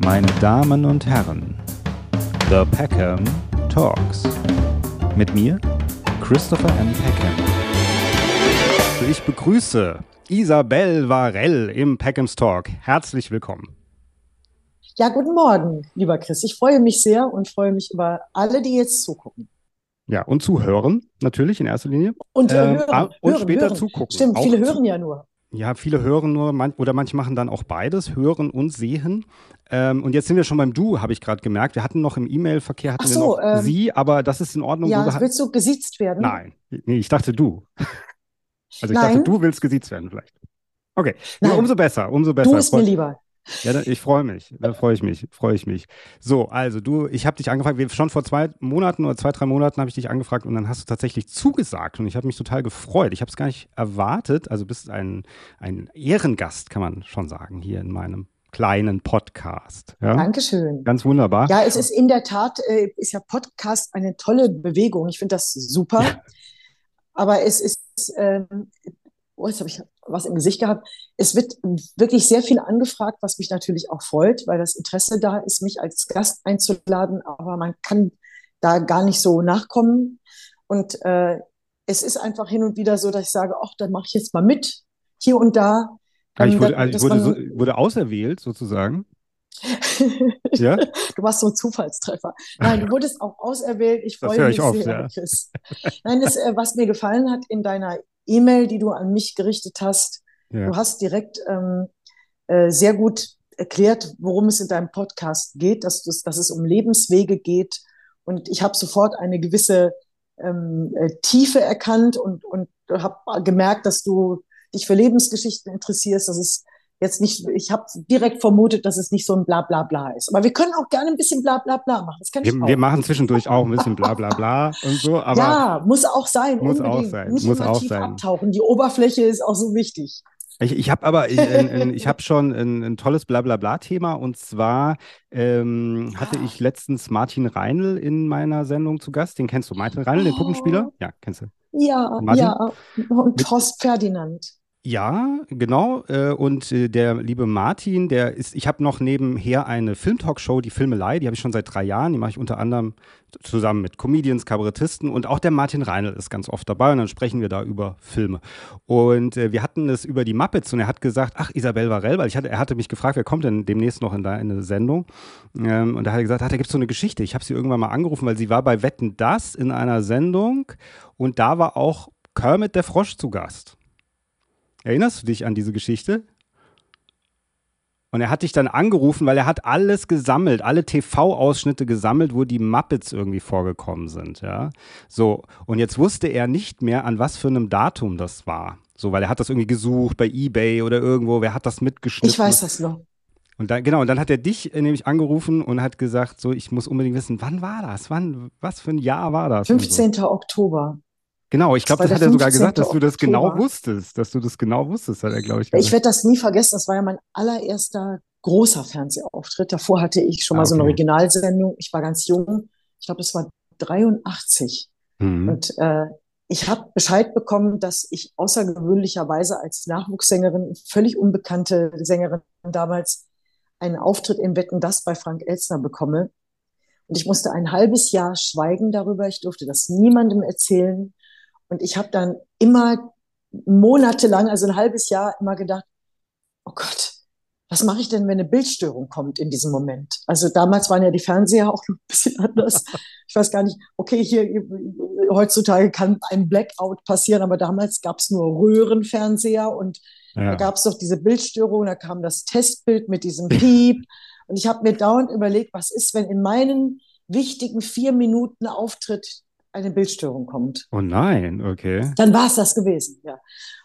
meine Damen und Herren, The Peckham Talks. Mit mir, Christopher M. Peckham. Ich begrüße Isabel Varell im Peckhams Talk. Herzlich willkommen. Ja, guten Morgen, lieber Chris. Ich freue mich sehr und freue mich über alle, die jetzt zugucken. Ja, und zuhören natürlich in erster Linie. Und, äh, hören, ah, und hören, später hören. zugucken. Stimmt, Auch viele hören ja nur. Ja, viele hören nur man, oder manche machen dann auch beides, hören und sehen. Ähm, und jetzt sind wir schon beim Du, habe ich gerade gemerkt. Wir hatten noch im E-Mail-Verkehr hatten Ach wir so, noch ähm, Sie, aber das ist in Ordnung. Ja, du willst du gesiezt werden? Nein, nee, ich dachte du. Also ich Nein. dachte, du willst gesiezt werden vielleicht. Okay, Nein. umso besser, umso besser. Du ist mir lieber. Ja, ich freue mich. Da freue ich mich, freue ich mich. So, also du, ich habe dich angefragt, wir, schon vor zwei Monaten oder zwei, drei Monaten habe ich dich angefragt und dann hast du tatsächlich zugesagt und ich habe mich total gefreut. Ich habe es gar nicht erwartet. Also bist ein, ein Ehrengast, kann man schon sagen, hier in meinem kleinen Podcast. Ja? Dankeschön. Ganz wunderbar. Ja, es ist in der Tat, äh, ist ja Podcast eine tolle Bewegung. Ich finde das super. Aber es ist, ähm, oh, jetzt habe ich was im Gesicht gehabt. Es wird wirklich sehr viel angefragt, was mich natürlich auch freut, weil das Interesse da ist, mich als Gast einzuladen. Aber man kann da gar nicht so nachkommen. Und äh, es ist einfach hin und wieder so, dass ich sage, ach, dann mache ich jetzt mal mit, hier und da. Ah, ich wurde, also ich wurde, so, wurde auserwählt sozusagen. Ja? Du warst so ein Zufallstreffer. Nein, du wurdest auch auserwählt. Ich freue mich sehr, ja. Chris. Nein, das, äh, was mir gefallen hat in deiner E-Mail, die du an mich gerichtet hast, Ja. du hast direkt ähm, äh, sehr gut erklärt, worum es in deinem Podcast geht, dass, du, dass es um Lebenswege geht. Und ich habe sofort eine gewisse ähm, äh, Tiefe erkannt und, und habe gemerkt, dass du dich für Lebensgeschichten interessierst. Das ist jetzt nicht, ich habe direkt vermutet, dass es nicht so ein Blablabla ist. Aber wir können auch gerne ein bisschen Blablabla machen. Das kann ich Wir, auch. wir machen zwischendurch auch ein bisschen bla bla bla und so, aber ja, muss auch sein, Muss auch unbedingt. sein, Nicht muss auch tief sein. abtauchen. Die Oberfläche ist auch so wichtig. Ich, ich habe aber, ich, ich habe schon ein, ein tolles Blablabla-Thema und zwar ähm, hatte ich letztens Martin Reinl in meiner Sendung zu Gast. Den kennst du, Martin Reinl, den. Puppenspieler? Ja, kennst du. Ja, Martin? ja. Und Trost Ferdinand. Ja, genau. Äh, und äh, der liebe Martin, der ist, ich habe noch nebenher eine Filmtalkshow, die Filmelei, die habe ich schon seit drei Jahren. Die mache ich unter anderem zusammen mit Comedians, Kabarettisten und auch der Martin Reinl ist ganz oft dabei und dann sprechen wir da über Filme. Und äh, wir hatten es über die Muppets und er hat gesagt, ach, Isabel Varell, weil ich hatte, er hatte mich gefragt, wer kommt denn demnächst noch in deine Sendung? Ähm, und da hat er gesagt, ach, da gibt es so eine Geschichte. Ich habe sie irgendwann mal angerufen, weil sie war bei Wetten Das in einer Sendung und da war auch Kermit der Frosch zu Gast. Erinnerst du dich an diese Geschichte? Und er hat dich dann angerufen, weil er hat alles gesammelt, alle TV-Ausschnitte gesammelt, wo die Muppets irgendwie vorgekommen sind, ja. So, und jetzt wusste er nicht mehr, an was für einem Datum das war. So, weil er hat das irgendwie gesucht bei Ebay oder irgendwo, wer hat das mitgeschnitten? Ich weiß das noch. Und dann, genau, und dann hat er dich äh, nämlich angerufen und hat gesagt, so, ich muss unbedingt wissen, wann war das? Wann, was für ein Jahr war das? Und so. 15. Oktober. Genau, ich glaube, Das das hat er sogar gesagt, 15. dass du das genau Oktober. wusstest, dass du das genau wusstest, hat er, glaube ich, Ich gesagt. werde das nie vergessen. Das war ja mein allererster großer Fernsehauftritt. Davor hatte ich schon Ah, mal so eine okay. Originalsendung. Ich war ganz jung. Ich glaube, es war 83. Mhm. Und äh, ich habe Bescheid bekommen, dass ich außergewöhnlicherweise als Nachwuchssängerin, völlig unbekannte Sängerin damals, einen Auftritt im Wetten das bei Frank Elstner bekomme. Und ich musste ein halbes Jahr schweigen darüber. Ich durfte das niemandem erzählen. Und ich habe dann immer monatelang, also ein halbes Jahr, immer gedacht, oh Gott, was mache ich denn, wenn eine Bildstörung kommt in diesem Moment? Also damals waren ja die Fernseher auch noch ein bisschen anders. Ich weiß gar nicht, okay, hier heutzutage kann ein Blackout passieren, aber damals gab es nur Röhrenfernseher und da Ja. gab es doch diese Bildstörung, da kam das Testbild mit diesem Piep. Und ich habe mir dauernd überlegt, was ist, wenn in meinen wichtigen vier Minuten Auftritt eine Bildstörung kommt. Oh nein, okay. Dann war es das gewesen, ja.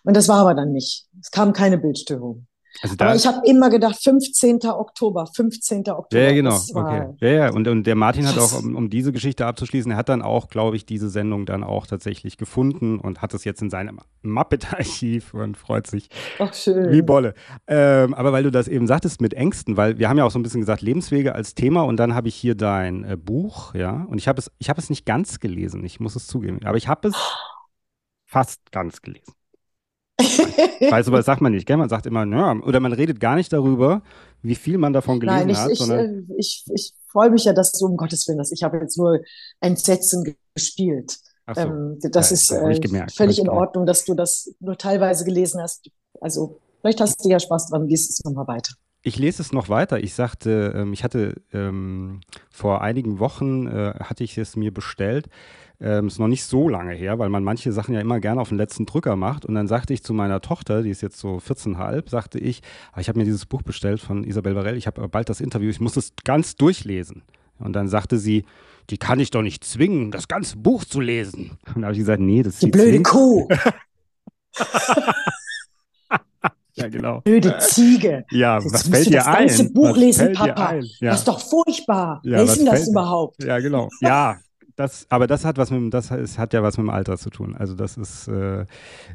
Und das war aber dann nicht. Es kam keine Bildstörung. Also da, Aber ich habe immer gedacht, 15. Oktober, 15. Oktober. ja, genau, okay. Ja, ja, und, und der Martin hat auch, um, um diese Geschichte abzuschließen, er hat dann auch, glaube ich, diese Sendung dann auch tatsächlich gefunden und hat es jetzt in seinem Muppet-Archiv und freut sich Ach, schön. Wie Bolle. Ähm, aber weil du das eben sagtest mit Ängsten, weil wir haben ja auch so ein bisschen gesagt, Lebenswege als Thema und dann habe ich hier dein äh, Buch, ja, und ich habe es, ich habe es nicht ganz gelesen, ich muss es zugeben, aber ich habe es fast ganz gelesen. Weil sowas sagt man nicht, gell? Man sagt immer, ja, oder man redet gar nicht darüber, wie viel man davon gelesen Nein, ich, hat. ich, sondern, äh, ich, ich freue mich ja, dass du um Gottes Willen hast. Ich habe jetzt nur ein Sätzen gespielt. so, Ähm, das ja, ist ich äh, gemerkt, völlig ich in. Ordnung, dass du das nur teilweise gelesen hast. Also vielleicht hast du ja Spaß dran, liest es nochmal weiter. Ich lese es noch weiter. Ich sagte, ähm, ich hatte ähm, vor einigen Wochen äh, hatte ich es mir bestellt. Ähm, ist noch nicht so lange her, weil man manche Sachen ja immer gerne auf den letzten Drücker macht. Und dann sagte ich zu meiner Tochter, die ist jetzt so 14,5, sagte ich, "Ah, ich habe mir dieses Buch bestellt von Isabel Varell. Ich habe bald das Interview. Ich muss es ganz durchlesen. Und dann sagte sie, die kann ich doch nicht zwingen, das ganze Buch zu lesen. Und da habe ich gesagt, nee, das ist Die blöde zwingt. Kuh, Ja, genau. blöde Ziege. Ja, Jetzt was fällt dir das ganze ein? Buch Was lesen, Papa. ein? Ja. Das ist doch furchtbar. Ja, Wer ist denn das überhaupt? Ja, genau. Ja, das, aber das hat was mit, dem- das hat ja was mit dem Alter zu tun. Also das ist, äh,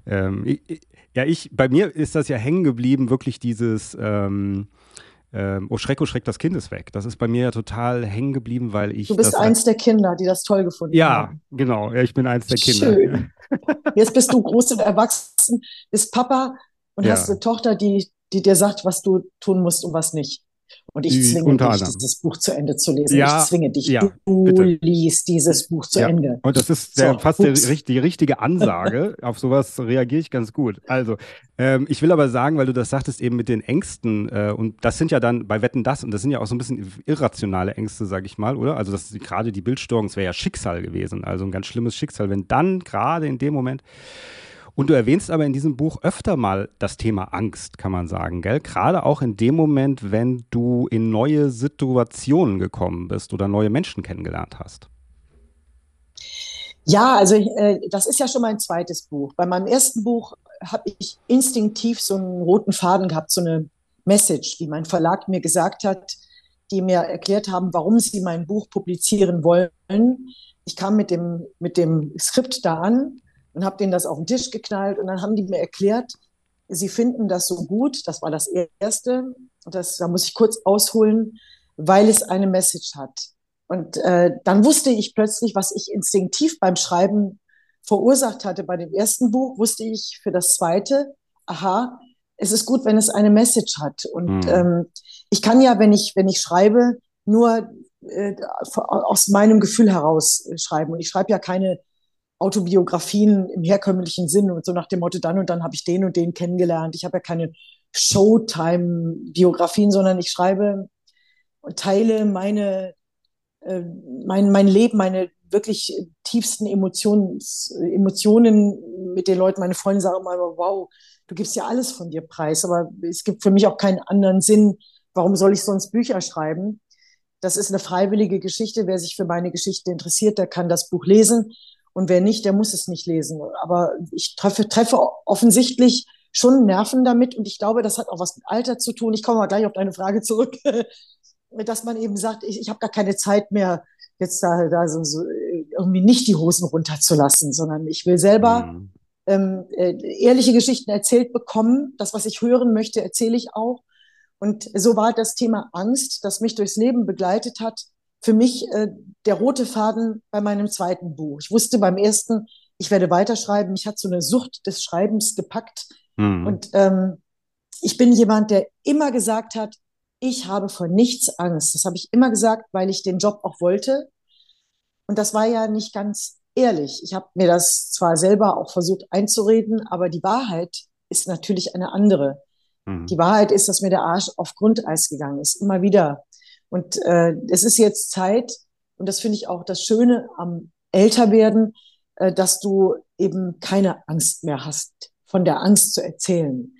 ähm, ich, ich- ja, ich, bei mir ist das ja hängen geblieben, wirklich dieses, ähm, ähm, oh Schreck, oh Schreck, das Kind ist weg. Das ist bei mir ja total hängen geblieben, weil ich Du bist das, eins der Kinder, die das toll gefunden Ja, haben. genau. Ja, ich bin eins der Kinder. Schön. Jetzt bist du groß und erwachsen, bist Papa und Ja. hast eine Tochter, die, die dir sagt, was du tun musst und was nicht. Und ich Die- zwinge dich, dieses Buch zu Ende zu lesen. Ja, ich zwinge dich. ja, du bitte. liest dieses Buch zu Ja. Ende. Und das ist So, fast der, die richtige Ansage. Auf sowas reagiere ich ganz gut. Also, ähm, ich will aber sagen, weil du das sagtest, eben mit den Ängsten, äh, und das sind ja dann bei Wetten das, und das sind ja auch so ein bisschen irrationale Ängste, sage ich mal, oder? Also, das gerade die Bildstörung, das wäre ja Schicksal gewesen, also ein ganz schlimmes Schicksal, wenn dann gerade in dem Moment. Und du erwähnst aber in diesem Buch öfter mal das Thema Angst, kann man sagen, gell? Gerade auch in dem Moment, wenn du in neue Situationen gekommen bist oder neue Menschen kennengelernt hast. Ja, also äh, das ist ja schon mein zweites Buch. Bei meinem ersten Buch habe ich instinktiv so einen roten Faden gehabt, so eine Message, die mein Verlag mir gesagt hat, die mir erklärt haben, warum sie mein Buch publizieren wollen. Ich kam mit dem, mit dem Skript da an und habe denen das auf den Tisch geknallt und dann haben die mir erklärt, sie finden das so gut, das war das Erste, und das, da muss ich kurz ausholen, weil es eine Message hat. Und äh, dann wusste ich plötzlich, was ich instinktiv beim Schreiben verursacht hatte. Bei dem ersten Buch wusste ich für das zweite, aha, es ist gut, wenn es eine Message hat. Und Mhm. ähm, ich kann ja, wenn ich, wenn ich schreibe, nur äh, aus meinem Gefühl heraus schreiben. Und ich schreibe ja keine Autobiografien im herkömmlichen Sinn und so nach dem Motto, dann und dann habe ich den und den kennengelernt. Ich habe ja keine Showtime-Biografien, sondern ich schreibe und teile meine, äh, mein, mein Leben, meine wirklich tiefsten Emotions, Emotionen mit den Leuten. Meine Freunde sagen immer, wow, du gibst ja alles von dir preis, aber es gibt für mich auch keinen anderen Sinn. Warum soll ich sonst Bücher schreiben? Das ist eine freiwillige Geschichte. Wer sich für meine Geschichte interessiert, der kann das Buch lesen. Und wer nicht, der muss es nicht lesen. Aber ich treffe, treffe offensichtlich schon Nerven damit. Und ich glaube, das hat auch was mit Alter zu tun. Ich komme mal gleich auf deine Frage zurück, dass man eben sagt, ich, ich habe gar keine Zeit mehr, jetzt da, da so, so irgendwie nicht die Hosen runterzulassen, sondern ich will selber Mhm. ähm, äh, ehrliche Geschichten erzählt bekommen. Das, was ich hören möchte, erzähle ich auch. Und so war das Thema Angst, das mich durchs Leben begleitet hat, für mich äh, der rote Faden bei meinem zweiten Buch. Ich wusste beim ersten, ich werde weiterschreiben. Mich hat so eine Sucht des Schreibens gepackt. Mhm. Und ähm, ich bin jemand, der immer gesagt hat, ich habe vor nichts Angst. Das habe ich immer gesagt, weil ich den Job auch wollte. Und das war ja nicht ganz ehrlich. Ich habe mir das zwar selber auch versucht einzureden, aber die Wahrheit ist natürlich eine andere. Mhm. Die Wahrheit ist, dass mir der Arsch auf Grundeis gegangen ist, immer wieder. Und äh, es ist jetzt Zeit, und das finde ich auch das Schöne am Älterwerden, äh, dass du eben keine Angst mehr hast, von der Angst zu erzählen.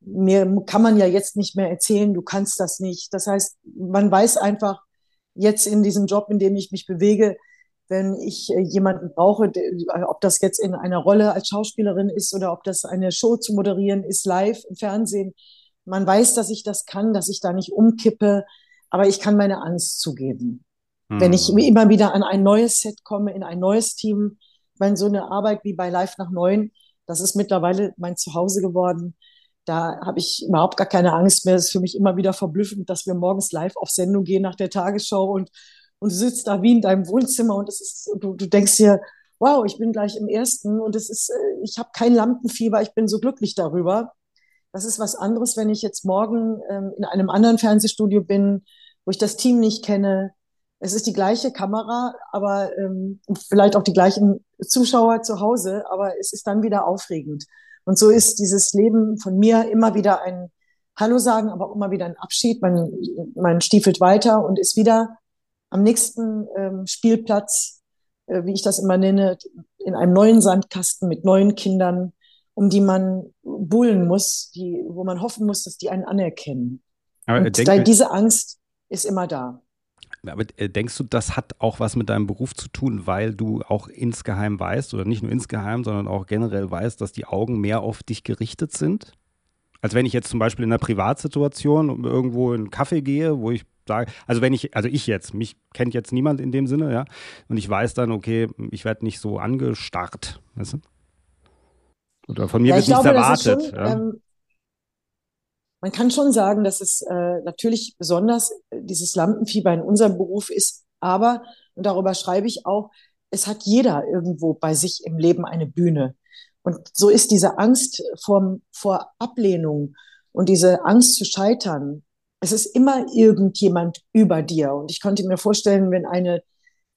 Mir kann man ja jetzt nicht mehr erzählen, du kannst das nicht. Das heißt, man weiß einfach jetzt in diesem Job, in dem ich mich bewege, wenn ich äh, jemanden brauche, ob das jetzt in einer Rolle als Schauspielerin ist oder ob das eine Show zu moderieren ist, live im Fernsehen. Man weiß, dass ich das kann, dass ich da nicht umkippe, aber ich kann meine Angst zugeben. Mhm. Wenn ich immer wieder an ein neues Set komme, in ein neues Team, wenn so eine Arbeit wie bei Live nach Neun, das ist mittlerweile mein Zuhause geworden. Da habe ich überhaupt gar keine Angst mehr. Es ist für mich immer wieder verblüffend, dass wir morgens live auf Sendung gehen nach der Tagesschau und, und du sitzt da wie in deinem Wohnzimmer und es ist, du, du denkst dir, wow, ich bin gleich im ersten und es ist, äh, ich habe kein Lampenfieber, ich bin so glücklich darüber. Das ist was anderes, wenn ich jetzt morgen ähm, in einem anderen Fernsehstudio bin, wo ich das Team nicht kenne. Es ist die gleiche Kamera, aber ähm, vielleicht auch die gleichen Zuschauer zu Hause, aber es ist dann wieder aufregend. Und so ist dieses Leben von mir immer wieder ein Hallo sagen, aber auch immer wieder ein Abschied. Man, man stiefelt weiter und ist wieder am nächsten ähm, Spielplatz, äh, wie ich das immer nenne, in einem neuen Sandkasten mit neuen Kindern, um die man buhlen muss, die, wo man hoffen muss, dass die einen anerkennen. Aber und denk, diese Angst ist immer da. Aber äh, denkst du, das hat auch was mit deinem Beruf zu tun, weil du auch insgeheim weißt, oder nicht nur insgeheim, sondern auch generell weißt, dass die Augen mehr auf dich gerichtet sind? Als wenn ich jetzt zum Beispiel in einer Privatsituation irgendwo in einen Kaffee gehe, wo ich sage, also wenn ich, also ich jetzt, mich kennt jetzt niemand in dem Sinne, ja, und ich weiß dann, okay, ich werde nicht so angestarrt, weißt du? Oder von mir ja, wird nichts erwartet. Schon, ja. ähm, man kann schon sagen, dass es äh, natürlich besonders äh, dieses Lampenfieber in unserem Beruf ist, aber, und darüber schreibe ich auch, es hat jeder irgendwo bei sich im Leben eine Bühne. Und so ist diese Angst vor, vor Ablehnung und diese Angst zu scheitern, es ist immer irgendjemand über dir. Und ich konnte mir vorstellen, wenn eine,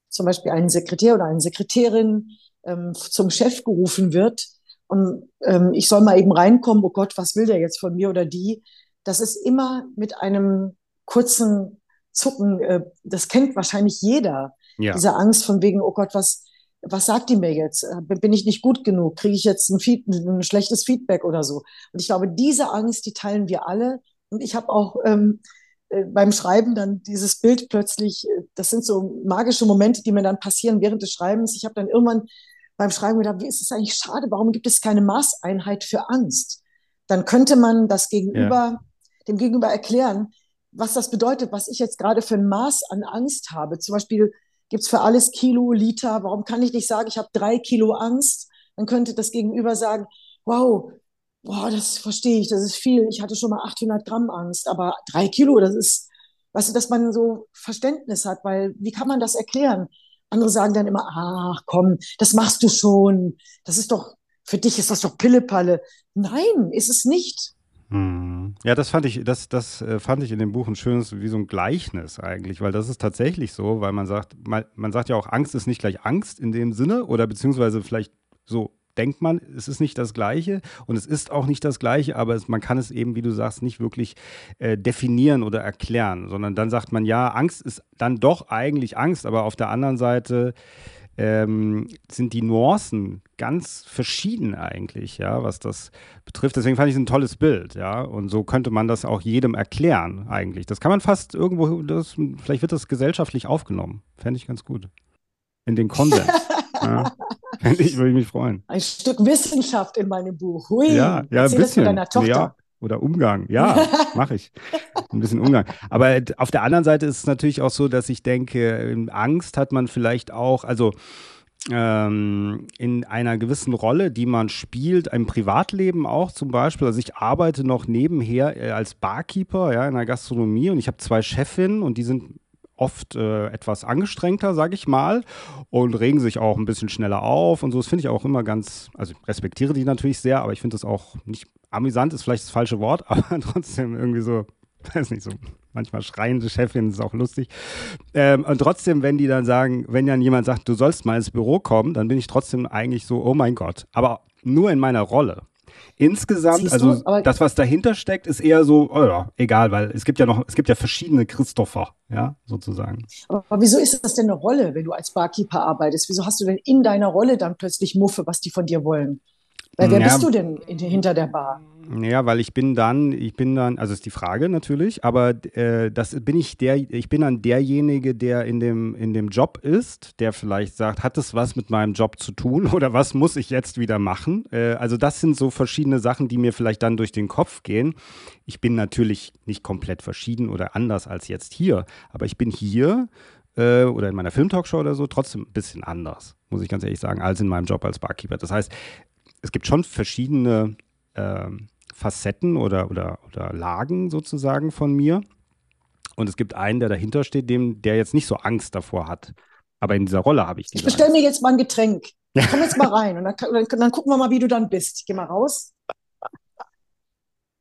zum Beispiel ein Sekretär oder eine Sekretärin ähm, zum Chef gerufen wird und ähm, ich soll mal eben reinkommen, oh Gott, was will der jetzt von mir oder die? Das ist immer mit einem kurzen Zucken, äh, das kennt wahrscheinlich jeder, ja. diese Angst von wegen, oh Gott, was, was sagt die mir jetzt? Äh, bin ich nicht gut genug? Kriege ich jetzt ein, Feed, ein, schlechtes Feedback oder so? Und ich glaube, diese Angst, die teilen wir alle. Und ich habe auch ähm, äh, beim Schreiben dann dieses Bild plötzlich, äh, das sind so magische Momente, die mir dann passieren während des Schreibens. Ich habe dann irgendwann beim Schreiben gedacht, wie ist es eigentlich schade, warum gibt es keine Maßeinheit für Angst? Dann könnte man das Gegenüber, ja. dem Gegenüber erklären, was das bedeutet, was ich jetzt gerade für ein Maß an Angst habe. Zum Beispiel gibt es für alles Kilo, Liter. Warum kann ich nicht sagen, ich habe drei Kilo Angst? Dann könnte das Gegenüber sagen, wow, boah, das verstehe ich, das ist viel. Ich hatte schon mal 800 Gramm Angst, aber drei Kilo, das ist, weißt du, dass man so Verständnis hat, weil wie kann man das erklären? Andere sagen dann immer, ach komm, das machst du schon. Das ist doch, für dich ist das doch Pillepalle. Nein, ist es nicht. Hm. Ja, das fand ich, das, das äh, fand ich in dem Buch ein schönes, wie so ein Gleichnis eigentlich, weil das ist tatsächlich so, weil man sagt, man, man sagt ja auch, Angst ist nicht gleich Angst in dem Sinne oder beziehungsweise vielleicht so denkt man, es ist nicht das Gleiche und es ist auch nicht das Gleiche, aber es, man kann es eben, wie du sagst, nicht wirklich äh, definieren oder erklären, sondern dann sagt man, ja, Angst ist dann doch eigentlich Angst, aber auf der anderen Seite ähm, sind die Nuancen ganz verschieden eigentlich, ja, was das betrifft. Deswegen fand ich es ein tolles Bild, ja. Und so könnte man das auch jedem erklären, eigentlich. Das kann man fast irgendwo, das, vielleicht wird das gesellschaftlich aufgenommen. Fände ich ganz gut. In den Konsens. ja. ich, würde mich freuen. Ein Stück Wissenschaft in meinem Buch. Hui, ja, ja ein bisschen. deiner Tochter. Ja, oder Umgang. Ja, mache ich. Ein bisschen Umgang. Aber auf der anderen Seite ist es natürlich auch so, dass ich denke, Angst hat man vielleicht auch, also ähm, in einer gewissen Rolle, die man spielt, im Privatleben auch zum Beispiel. Also ich arbeite noch nebenher äh, als Barkeeper ja, in der Gastronomie und ich habe zwei Chefinnen und die sind oft äh, etwas angestrengter, sage ich mal, und regen sich auch ein bisschen schneller auf und so. Das finde ich auch immer ganz, also ich respektiere die natürlich sehr, aber ich finde das auch nicht amüsant, ist vielleicht das falsche Wort, aber trotzdem irgendwie so, weiß nicht, so manchmal schreiende Chefin ist auch lustig. Ähm, und trotzdem, wenn die dann sagen, wenn dann jemand sagt, du sollst mal ins Büro kommen, dann bin ich trotzdem eigentlich so, oh mein Gott, aber nur in meiner Rolle. Insgesamt, also das, was dahinter steckt, ist eher so, oh ja, egal, weil es gibt ja noch, es gibt ja verschiedene Christopher, ja, sozusagen. Aber wieso ist das denn eine Rolle, wenn du als Barkeeper arbeitest? Wieso hast du denn in deiner Rolle dann plötzlich Muffe, was die von dir wollen? Weil wer ja, bist du denn in, hinter der Bar? Ja, weil ich bin dann, ich bin dann, also ist die Frage natürlich, aber äh, das bin ich der, ich bin dann derjenige, der in dem, in dem Job ist, der vielleicht sagt, hat es was mit meinem Job zu tun oder was muss ich jetzt wieder machen? Äh, also das sind so verschiedene Sachen, die mir vielleicht dann durch den Kopf gehen. Ich bin natürlich nicht komplett verschieden oder anders als jetzt hier, aber ich bin hier äh, oder in meiner Filmtalkshow oder so trotzdem ein bisschen anders, muss ich ganz ehrlich sagen, als in meinem Job als Barkeeper. Das heißt, es gibt schon verschiedene ähm, Facetten oder, oder, oder Lagen sozusagen von mir. Und es gibt einen, der dahinter steht, dem, der jetzt nicht so Angst davor hat. Aber in dieser Rolle habe ich die. Ich bestelle mir jetzt mal ein Getränk. Komm jetzt mal rein und dann, dann, dann gucken wir mal, wie du dann bist. Geh mal raus.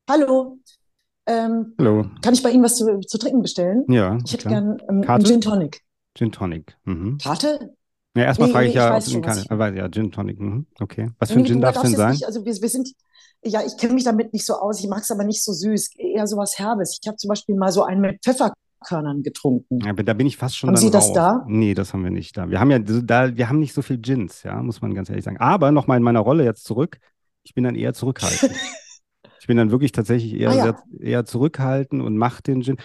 Hallo. Ähm, Hallo. Kann ich bei Ihnen was zu, zu trinken bestellen? Ja, Ich hätte klar. gern ähm, einen Gin Tonic. Gin Tonic. Mhm. Karte? Ja, erstmal Nee, frage nee, ich ich ja, ob schon, was ich- Aber ja, Gin Tonic. Mhm. Okay. Was für ein Gin darf es denn sein? nicht, also wir, wir sind, ja, ich kenne mich damit nicht so aus. Ich mag es aber nicht so süß, eher sowas Herbes. Ich habe zum Beispiel mal so einen mit Pfefferkörnern getrunken. Ja, aber da bin ich fast schon Haben Sie das da? Nee, das haben wir nicht da. Wir haben ja so- da, wir haben nicht so viel Gins, ja, muss man ganz ehrlich sagen. Aber nochmal in meiner Rolle jetzt zurück. Ich bin dann eher zurückhaltend. Ich bin dann wirklich tatsächlich eher, Ah, ja. sehr, eher zurückhaltend und mache den Gin.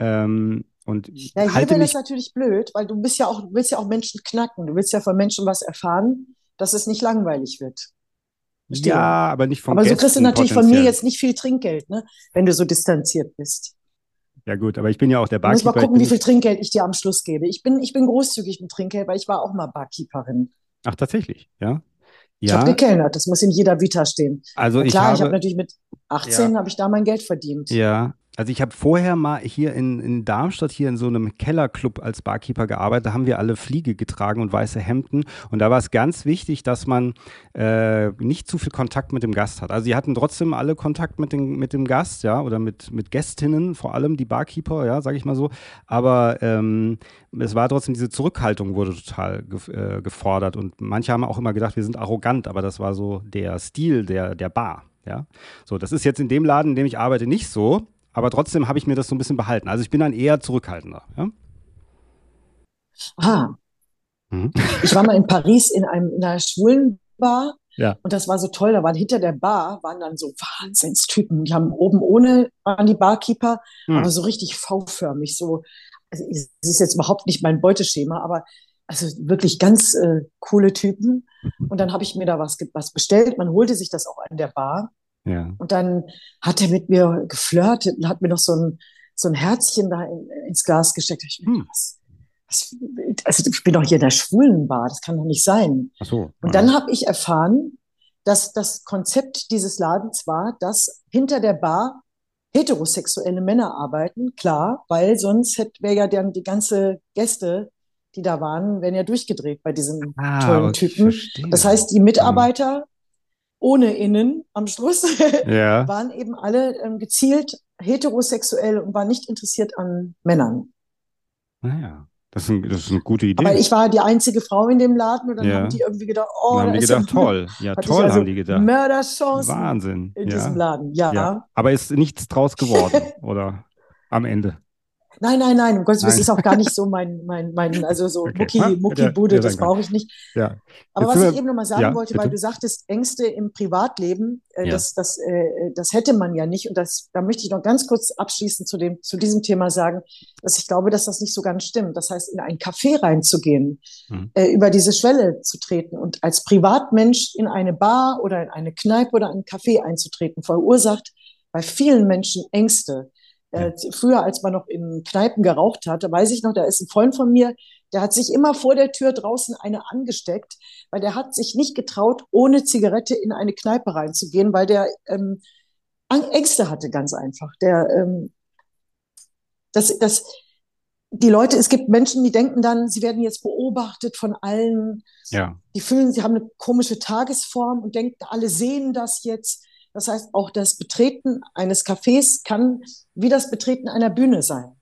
Ähm, und Ja, hier halte wäre das natürlich blöd, weil du bist ja auch, du willst ja auch Menschen knacken. Du willst ja von Menschen was erfahren, dass es nicht langweilig wird. Verstehe. Ja, aber nicht von Aber so kriegst du Gästen natürlich von mir jetzt nicht viel Trinkgeld, ne? Wenn du so distanziert bist. Ja gut, aber ich bin ja auch der Du musst mal Barkeeper. Gucken, wie viel Trinkgeld ich dir am Schluss gebe. Ich bin, ich bin großzügig mit Trinkgeld, weil ich war auch mal Barkeeperin. ach, tatsächlich, ja. Ich habe Ja, gekellnert, das muss in jeder Vita stehen. also klar, ich habe habe, natürlich mit 18 habe ich da mein Geld verdient. ja, also ich habe vorher mal hier in, in Darmstadt hier in so einem Kellerclub als Barkeeper gearbeitet. Da haben wir alle Fliege getragen und weiße Hemden. Und da war es ganz wichtig, dass man äh, nicht zu viel Kontakt mit dem Gast hat. Also sie hatten trotzdem alle Kontakt mit, den, mit dem Gast, ja, oder mit, mit Gästinnen, vor allem die Barkeeper, ja, sage ich mal so. Aber ähm, es war trotzdem, diese Zurückhaltung wurde total gef äh, gefordert. Und manche haben auch immer gedacht, wir sind arrogant, aber das war so der Stil der, der Bar. Ja, so, das ist jetzt in dem Laden, in dem ich arbeite, nicht so, aber trotzdem habe ich mir das so ein bisschen behalten. Also ich bin dann eher zurückhaltender. Ja? Aha, Mhm. ich war mal in Paris in einem in einer schwulen Bar Ja. und das war so toll. Da waren hinter der Bar waren dann so Wahnsinnstypen. Die haben oben ohne waren die Barkeeper, Hm. aber so richtig V-förmig. So, also es ist jetzt überhaupt nicht mein Beuteschema, aber also wirklich ganz äh, coole Typen. Und dann habe ich mir da was, was bestellt. Man holte sich das auch an der Bar. Ja. Und dann hat er mit mir geflirtet und hat mir noch so ein, so ein Herzchen da in, ins Glas gesteckt. Ich Hm. was, was, also ich bin doch hier in der Schwulenbar, das kann doch nicht sein. Ach so. Und dann habe ich erfahren, dass das Konzept dieses Ladens war, dass hinter der Bar heterosexuelle Männer arbeiten, klar, weil sonst wäre ja dann die ganze Gäste, die da waren, wären ja durchgedreht bei diesen ah, tollen Typen. Das heißt, die Mitarbeiter ohne Innen am Schluss Ja. waren eben alle ähm, gezielt heterosexuell und waren nicht interessiert an Männern. Naja, das ist, ein, das ist eine gute Idee. Aber ich war die einzige Frau in dem Laden und dann Ja. haben die irgendwie gedacht, oh, Dann haben die ist ja gedacht, toll. Ja, toll, also haben die gedacht. Mörderchancen Wahnsinn. in ja. diesem Laden. Ja. ja. Aber ist nichts draus geworden, oder? Am Ende. Nein, nein, nein, um Gottes Willen, das ist auch gar nicht so mein, mein, mein, also so Okay. Mucki, Ja, hätte- Mucki-Bude, hätte das brauche ich nicht. Ja. Aber was ich eben nochmal sagen ja, wollte, bitte. weil du sagtest, Ängste im Privatleben, äh, Ja. das, das, äh, das hätte man ja nicht. Und das, da möchte ich noch ganz kurz abschließend zu, dem, zu diesem Thema sagen, dass ich glaube, dass das nicht so ganz stimmt. Das heißt, in ein Café reinzugehen, Mhm. äh, über diese Schwelle zu treten und als Privatmensch in eine Bar oder in eine Kneipe oder ein Café einzutreten, verursacht bei vielen Menschen Ängste. Äh, früher, als man noch in Kneipen geraucht hat, da weiß ich noch, da ist ein Freund von mir, der hat sich immer vor der Tür draußen eine angesteckt, weil der hat sich nicht getraut, ohne Zigarette in eine Kneipe reinzugehen, weil der ähm, Ängste hatte, ganz einfach. Der, ähm, das, das, die Leute, es gibt Menschen, die denken dann, sie werden jetzt beobachtet von allen. Ja. Die fühlen, sie haben eine komische Tagesform und denken, alle sehen das jetzt. Das heißt, auch das Betreten eines Cafés kann wie das Betreten einer Bühne sein.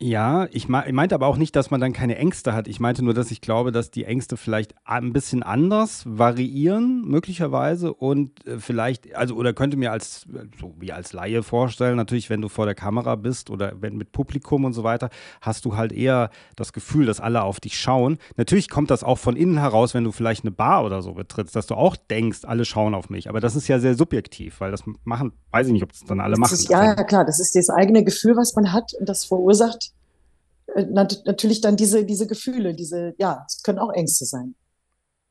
Ja, ich, me ich meinte aber auch nicht, dass man dann keine Ängste hat. Ich meinte nur, dass ich glaube, dass die Ängste vielleicht ein bisschen anders variieren, möglicherweise. Und äh, vielleicht, also, oder könnte mir als, so wie als Laie vorstellen, natürlich, wenn du vor der Kamera bist oder wenn mit Publikum und so weiter, hast du halt eher das Gefühl, dass alle auf dich schauen. Natürlich kommt das auch von innen heraus, wenn du vielleicht eine Bar oder so betrittst, dass du auch denkst, alle schauen auf mich. Aber das ist ja sehr subjektiv, weil das machen, weiß ich nicht, ob es dann alle Das machen. ist, ja, ja, klar, das ist das eigene Gefühl, was man hat und das verursacht natürlich dann diese, diese Gefühle, diese, ja, es können auch Ängste sein.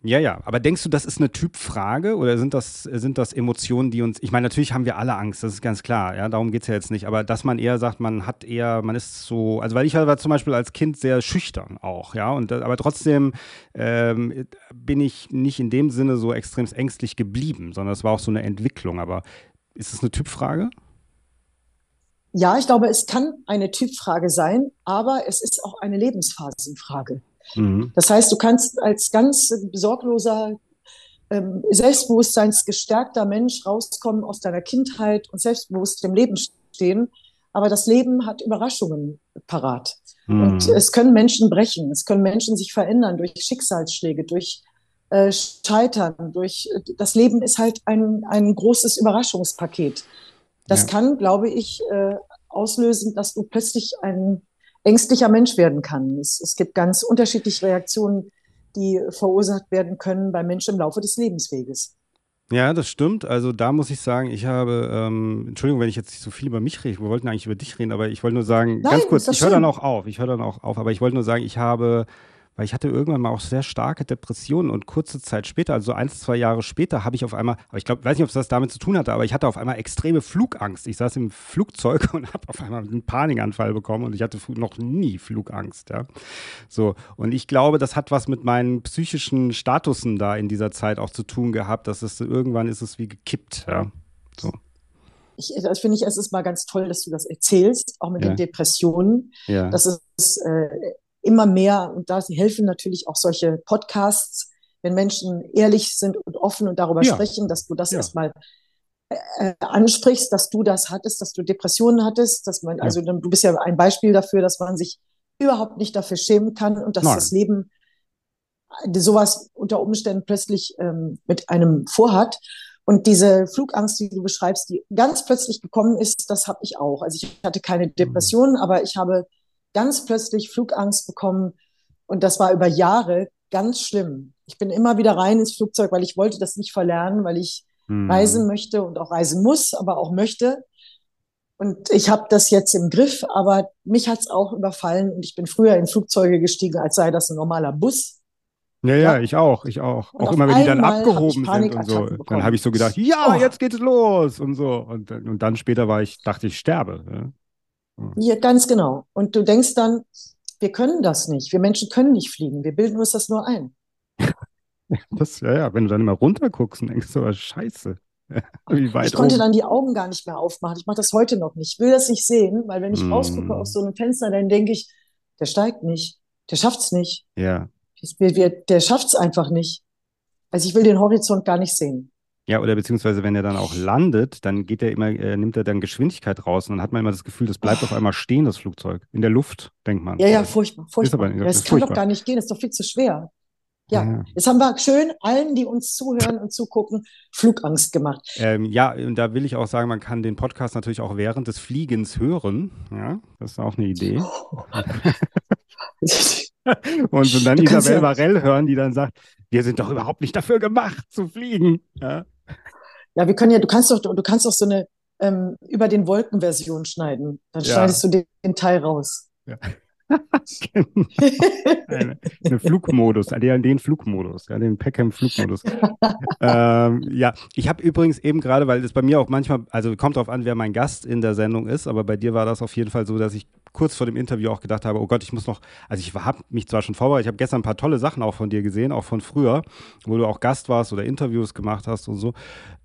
Ja, ja, aber denkst du, das ist eine Typfrage oder sind das, sind das Emotionen, die uns, ich meine, natürlich haben wir alle Angst, das ist ganz klar, ja, darum geht es ja jetzt nicht, aber dass man eher sagt, man hat eher, man ist so, also weil ich war zum Beispiel als Kind sehr schüchtern auch, ja, und aber trotzdem ähm, bin ich nicht in dem Sinne so extrem ängstlich geblieben, sondern es war auch so eine Entwicklung, aber ist es eine Typfrage? Ja, ich glaube, es kann eine Typfrage sein, aber es ist auch eine Lebensphasenfrage. Mhm. Das heißt, du kannst als ganz sorgloser, ähm, selbstbewusstseinsgestärkter Mensch rauskommen aus deiner Kindheit und selbstbewusst im Leben stehen. Aber das Leben hat Überraschungen parat. Mhm. Und es können Menschen brechen, es können Menschen sich verändern durch Schicksalsschläge, durch äh, Scheitern, durch das Leben ist halt ein, ein großes Überraschungspaket. Das ja. kann, glaube ich, äh, auslösen, dass du plötzlich ein ängstlicher Mensch werden kannst. Es, gibt ganz unterschiedliche Reaktionen, die verursacht werden können bei Menschen im Laufe des Lebensweges. Ja, das stimmt. Also da muss ich sagen, ich habe, ähm, Entschuldigung, wenn ich jetzt nicht so viel über mich rede, wir wollten eigentlich über dich reden, aber ich wollte nur sagen, Nein, ganz kurz, ich höre dann auch auf, ich höre dann auch auf, aber ich wollte nur sagen, ich habe weil ich hatte irgendwann mal auch sehr starke Depressionen und kurze Zeit später, also ein, zwei Jahre später, habe ich auf einmal, aber ich glaube, weiß nicht, ob es das damit zu tun hatte, aber ich hatte auf einmal extreme Flugangst. Ich saß im Flugzeug und habe auf einmal einen Panikanfall bekommen und ich hatte noch nie Flugangst, ja. So, und ich glaube, das hat was mit meinen psychischen Statusen da in dieser Zeit auch zu tun gehabt, dass es irgendwann ist es wie gekippt, ja. So. Ich, das finde ich, es ist mal ganz toll, dass du das erzählst, auch mit ja. den Depressionen. Ja. Das ist äh, immer mehr, und da helfen natürlich auch solche Podcasts, wenn Menschen ehrlich sind und offen und darüber ja. sprechen, dass du das ja. erstmal äh, ansprichst, dass du das hattest, dass du Depressionen hattest, dass man, ja. also du bist ja ein Beispiel dafür, dass man sich überhaupt nicht dafür schämen kann und dass Nein. das Leben sowas unter Umständen plötzlich ähm, mit einem vorhat. Und diese Flugangst, die du beschreibst, die ganz plötzlich gekommen ist, das habe ich auch. Also ich hatte keine Depressionen, mhm. aber ich habe ganz plötzlich Flugangst bekommen. Und das war über Jahre ganz schlimm. Ich bin immer wieder rein ins Flugzeug, weil ich wollte das nicht verlernen, weil ich hm. reisen möchte und auch reisen muss, aber auch möchte. Und ich habe das jetzt im Griff, aber mich hat es auch überfallen und ich bin früher in Flugzeuge gestiegen, als sei das ein normaler Bus. Ja, ja, ich auch, ich auch. Und auch immer, wenn die dann abgehoben sind und so, bekommen. dann habe ich so gedacht, ja, oh. jetzt geht es los und so. Und, und dann später war ich, dachte ich, sterbe. Ja. Ja, ganz genau. Und du denkst dann, wir können das nicht. Wir Menschen können nicht fliegen. Wir bilden uns das nur ein. Das, ja, ja, wenn du dann immer runter guckst und denkst, so, oh, scheiße. Wie weit ich konnte oben. dann die Augen gar nicht mehr aufmachen. Ich mache das heute noch nicht. Ich will das nicht sehen, weil wenn ich mm. rausgucke aus so einem Fenster, dann denke ich, der steigt nicht. Der schafft's nicht. Ja. Der schafft's einfach nicht. Also ich will den Horizont gar nicht sehen. Ja, oder beziehungsweise wenn er dann auch landet, dann geht er immer, äh, nimmt er dann Geschwindigkeit raus und dann hat man immer das Gefühl, das bleibt oh. auf einmal stehen, das Flugzeug. In der Luft, denkt man. Ja, ja, furchtbar, furchtbar. Ist aber, das, das kann furchtbar. doch gar nicht gehen, das ist doch viel zu schwer. Ja, ja, jetzt haben wir schön allen, die uns zuhören und zugucken, Flugangst gemacht. Ähm, ja, und da will ich auch sagen, man kann den Podcast natürlich auch während des Fliegens hören. Ja, das ist auch eine Idee. und dann Isabel ja Varell hören, die dann sagt, wir sind doch überhaupt nicht dafür gemacht zu fliegen. Ja. Ja, wir können ja, du kannst doch, du kannst doch so eine ähm, über den Wolken-Version schneiden. Dann ja. schneidest du den, den Teil raus. Ja. eine, eine Flugmodus, den, den Flugmodus, ja, den Peckham-Flugmodus. ähm, ja, ich habe übrigens eben gerade, weil es bei mir auch manchmal, also kommt darauf an, wer mein Gast in der Sendung ist, aber bei dir war das auf jeden Fall so, dass ich kurz vor dem Interview auch gedacht habe, oh Gott, ich muss noch, also ich habe mich zwar schon vorbereitet, ich habe gestern ein paar tolle Sachen auch von dir gesehen, auch von früher, wo du auch Gast warst oder Interviews gemacht hast und so.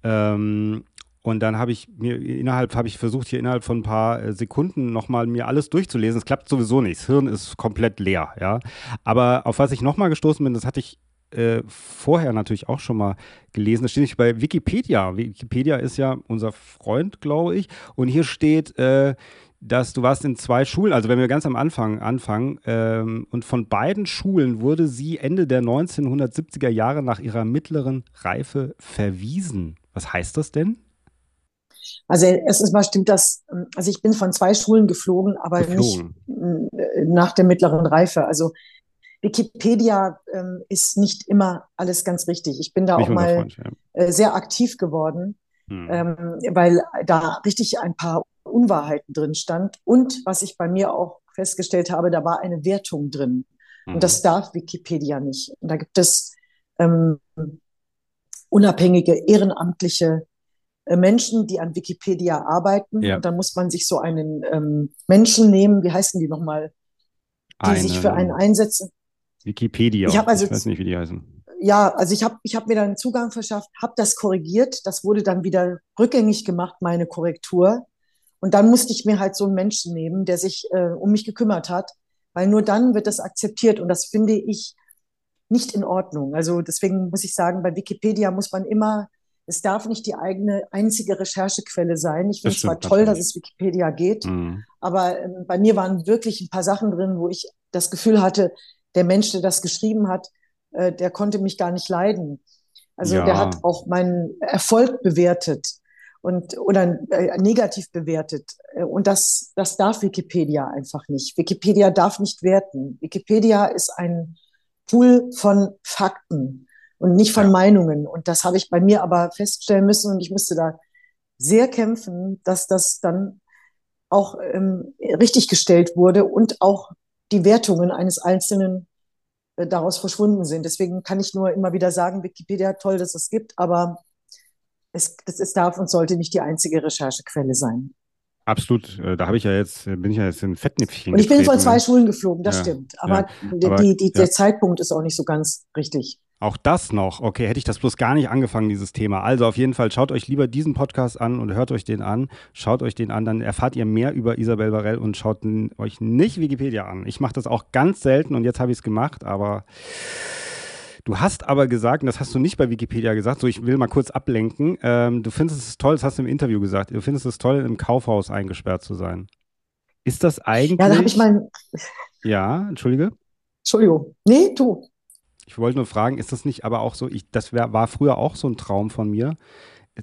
Ähm, und dann habe ich mir innerhalb, habe ich versucht, hier innerhalb von ein paar äh, Sekunden nochmal mir alles durchzulesen. Es klappt sowieso nicht. Das Hirn ist komplett leer, ja. Aber auf was ich nochmal gestoßen bin, das hatte ich äh, vorher natürlich auch schon mal gelesen. Das steht nicht bei Wikipedia. Wikipedia ist ja unser Freund, glaube ich. Und hier steht, äh, dass du warst in zwei Schulen, also wenn wir ganz am Anfang anfangen, ähm, und von beiden Schulen wurde sie Ende der 1970er Jahre nach ihrer mittleren Reife verwiesen. Was heißt das denn? Also es ist mal stimmt das, also ich bin von zwei Schulen geflogen, aber geflogen. nicht äh, nach der mittleren Reife. Also Wikipedia ähm, ist nicht immer alles ganz richtig. Ich bin da nicht auch mal Freund, ja. äh, sehr aktiv geworden, hm. ähm, weil da richtig ein paar Unwahrheiten drin stand. Und was ich bei mir auch festgestellt habe, da war eine Wertung drin. Hm. Und das mhm. darf Wikipedia nicht. Und da gibt es ähm, unabhängige ehrenamtliche äh, Menschen, die an Wikipedia arbeiten. Ja. Und dann muss man sich so einen ähm, Menschen nehmen, wie heißen die nochmal, die Eine, sich für einen einsetzen. Wikipedia. Ich, also, ich weiß nicht, wie die heißen. Ja, also ich habe ich hab mir dann Zugang verschafft, habe das korrigiert. Das wurde dann wieder rückgängig gemacht, meine Korrektur. Und dann musste ich mir halt so einen Menschen nehmen, der sich äh, um mich gekümmert hat, weil nur dann wird das akzeptiert und das finde ich nicht in Ordnung. Also deswegen muss ich sagen, bei Wikipedia muss man immer, es darf nicht die eigene einzige Recherchequelle sein. Ich finde zwar toll, dass es Wikipedia geht, mhm. aber äh, bei mir waren wirklich ein paar Sachen drin, wo ich das Gefühl hatte, der Mensch, der das geschrieben hat, äh, der konnte mich gar nicht leiden. Also ja. der hat auch meinen Erfolg bewertet und oder äh, negativ bewertet. Äh, und das, das darf Wikipedia einfach nicht. Wikipedia darf nicht werten. Wikipedia ist ein Pool von Fakten und nicht von ja. Meinungen. Und das habe ich bei mir aber feststellen müssen und ich musste da sehr kämpfen, dass das dann auch ähm, richtig gestellt wurde und auch die Wertungen eines Einzelnen äh, daraus verschwunden sind. Deswegen kann ich nur immer wieder sagen, Wikipedia toll, dass es gibt, aber es, das, es darf und sollte nicht die einzige Recherchequelle sein. Absolut, äh, da habe ich ja jetzt, bin ich ja jetzt in Fettnäpfchen. Und ich bin von zwei Schulen geflogen, das ja, stimmt. Aber, ja, aber die, die, der Zeitpunkt ist auch nicht so ganz richtig. Auch das noch. Okay, hätte ich das bloß gar nicht angefangen, dieses Thema. Also auf jeden Fall schaut euch lieber diesen Podcast an und hört euch den an. Schaut euch den an, dann erfahrt ihr mehr über Isabel Barell und schaut euch nicht Wikipedia an. Ich mache das auch ganz selten und jetzt habe ich es gemacht, aber Du hast aber gesagt, und das hast du nicht bei Wikipedia gesagt, so ich will mal kurz ablenken, ähm, du findest es toll, das hast du im Interview gesagt, du findest es toll, im Kaufhaus eingesperrt zu sein. Ist das eigentlich. Ja, da habe ich mal. Ja, entschuldige. Entschuldigung. Nee, du. Ich wollte nur fragen, ist das nicht aber auch so, ich, das wär, war früher auch so ein Traum von mir,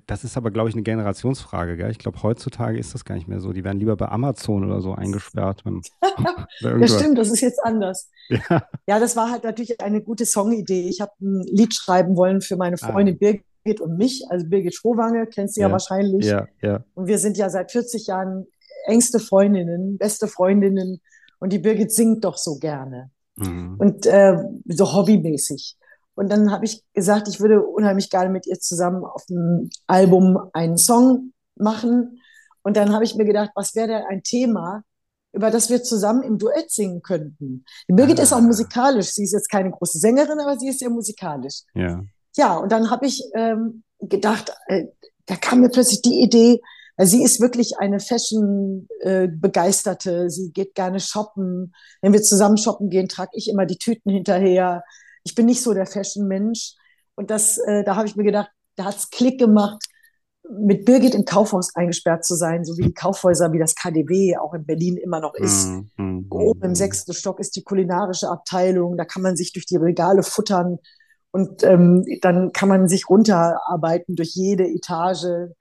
das ist aber, glaube ich, eine Generationsfrage. Gell? Ich glaube, heutzutage ist das gar nicht mehr so. Die werden lieber bei Amazon oder so eingesperrt. Wenn, ja, stimmt, das ist jetzt anders. Ja. ja, das war halt natürlich eine gute Songidee. Ich habe ein Lied schreiben wollen für meine ah. Freundin ah. Birgit und mich. Also Birgit Schrowange, kennst du ja, ja wahrscheinlich. Ja, ja. Und wir sind ja seit 40 Jahren engste Freundinnen, beste Freundinnen. Und die Birgit singt doch so gerne. Mhm. Und äh, so hobbymäßig. Und dann habe ich gesagt, ich würde unheimlich gerne mit ihr zusammen auf dem Album einen Song machen. Und dann habe ich mir gedacht, was wäre denn ein Thema, über das wir zusammen im Duett singen könnten. Die Birgit ah. ist auch musikalisch. Sie ist jetzt keine große Sängerin, aber sie ist sehr musikalisch. Ja. Ja, und dann habe ich ähm, gedacht, äh, da kam mir plötzlich die Idee, sie ist wirklich eine Fashion-Begeisterte. Äh, sie geht gerne shoppen. Wenn wir zusammen shoppen gehen, trage ich immer die Tüten hinterher ich bin nicht so der Fashion-Mensch. Und das, äh, da habe ich mir gedacht, da hat es Klick gemacht, mit Birgit im Kaufhaus eingesperrt zu sein, so wie die Kaufhäuser, wie das KDW auch in Berlin immer noch ist. Mm, mm, Oben im sechsten Stock ist die kulinarische Abteilung, da kann man sich durch die Regale futtern und ähm, dann kann man sich runterarbeiten durch jede Etage,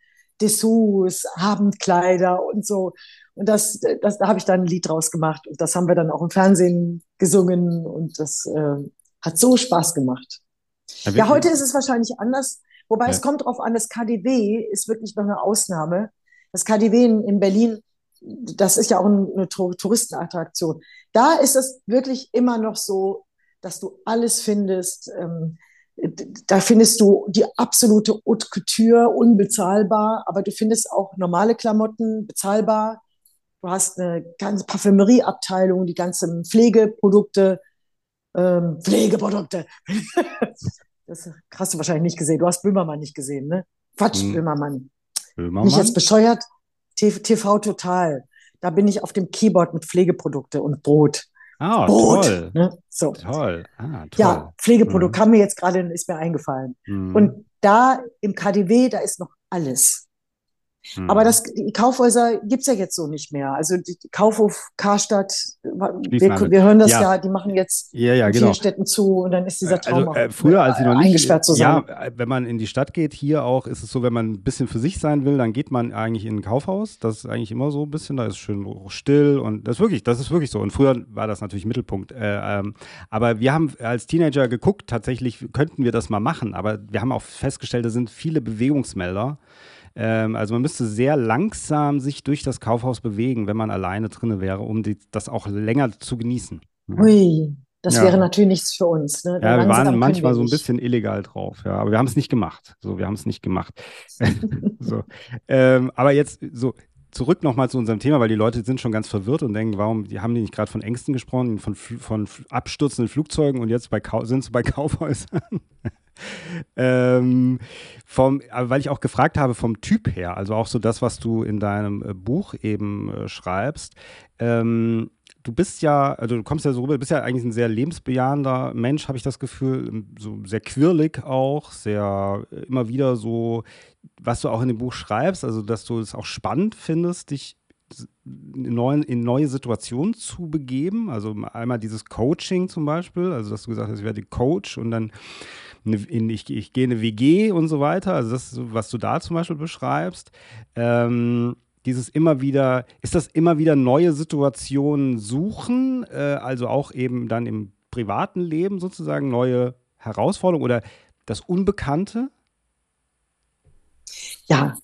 Dessous, Abendkleider und so. Und das, das, da habe ich dann ein Lied draus gemacht und das haben wir dann auch im Fernsehen gesungen und das äh, hat so Spaß gemacht. Ja, ja heute ist es wahrscheinlich anders. Wobei ja. es kommt darauf an, das KDW ist wirklich noch eine Ausnahme. Das KDW in, in Berlin, das ist ja auch eine Touristenattraktion. Da ist es wirklich immer noch so, dass du alles findest. Ähm, da findest du die absolute Haute Couture, unbezahlbar, aber du findest auch normale Klamotten bezahlbar. Du hast eine ganze Parfümerieabteilung, die ganzen Pflegeprodukte, ähm, Pflegeprodukte. das hast du wahrscheinlich nicht gesehen. Du hast Böhmermann nicht gesehen, ne? Quatsch, hm. Böhmermann. Böhmermann. Mich jetzt bescheuert. TV Total. Da bin ich auf dem Keyboard mit Pflegeprodukte und Brot. Ah, Brot, toll. Ne? So. Toll. Ah, toll. Ja, Pflegeprodukt mhm. kam mir jetzt gerade, ist mir eingefallen. Mhm. Und da im KDW, da ist noch alles. Mhm. Aber das, die Kaufhäuser gibt es ja jetzt so nicht mehr. Also die, Kaufhof Karstadt, wir, wir, hören das ja. ja. die machen jetzt ja, ja, genau. vielen Städten zu und dann ist dieser also, Traum also, äh, früher, als sie noch nicht eingesperrt zusammen. Ja, wenn man in die Stadt geht, hier auch, ist es so, wenn man ein bisschen für sich sein will, dann geht man eigentlich in ein Kaufhaus. Das ist eigentlich immer so ein bisschen, da ist schön still und das ist wirklich, das ist wirklich so. Und früher war das natürlich Mittelpunkt. Äh, ähm, aber wir haben als Teenager geguckt, tatsächlich könnten wir das mal machen. Aber wir haben auch festgestellt, da sind viele Bewegungsmelder. Ähm, also man müsste sehr langsam sich durch das Kaufhaus bewegen, wenn man alleine drin wäre, um die, das auch länger zu genießen. Ui, das ja. wäre natürlich nichts für uns. Ne? Ja, wir waren manchmal so ein bisschen illegal drauf, ja, aber wir haben es nicht gemacht. So, wir haben es nicht gemacht. so. Ähm, aber jetzt so zurück nochmal zu unserem Thema, weil die Leute sind schon ganz verwirrt und denken, warum, die haben die nicht gerade von Ängsten gesprochen, von, von abstürzenden Flugzeugen und jetzt bei, sind sie bei Kaufhäusern. Ähm, vom, weil ich auch gefragt habe vom Typ her, also auch so das, was du in deinem äh, Buch eben äh, schreibst. Ähm, du bist ja, also du kommst ja so rüber, du bist ja eigentlich ein sehr lebensbejahender Mensch, habe ich das Gefühl, so sehr quirlig auch, sehr äh, immer wieder so, was du auch in dem Buch schreibst, also dass du es auch spannend findest, dich in, in neue Situationen zu begeben. Also einmal dieses Coaching zum Beispiel, also dass du gesagt hast, ich werde Coach und dann in, ich, ich gehe in eine WG und so weiter. Also das, was du da zum Beispiel beschreibst. Ähm, dieses immer wieder, ist das immer wieder neue Situationen suchen, äh, also auch eben dann im privaten Leben sozusagen neue Herausforderungen oder das Unbekannte? Ja,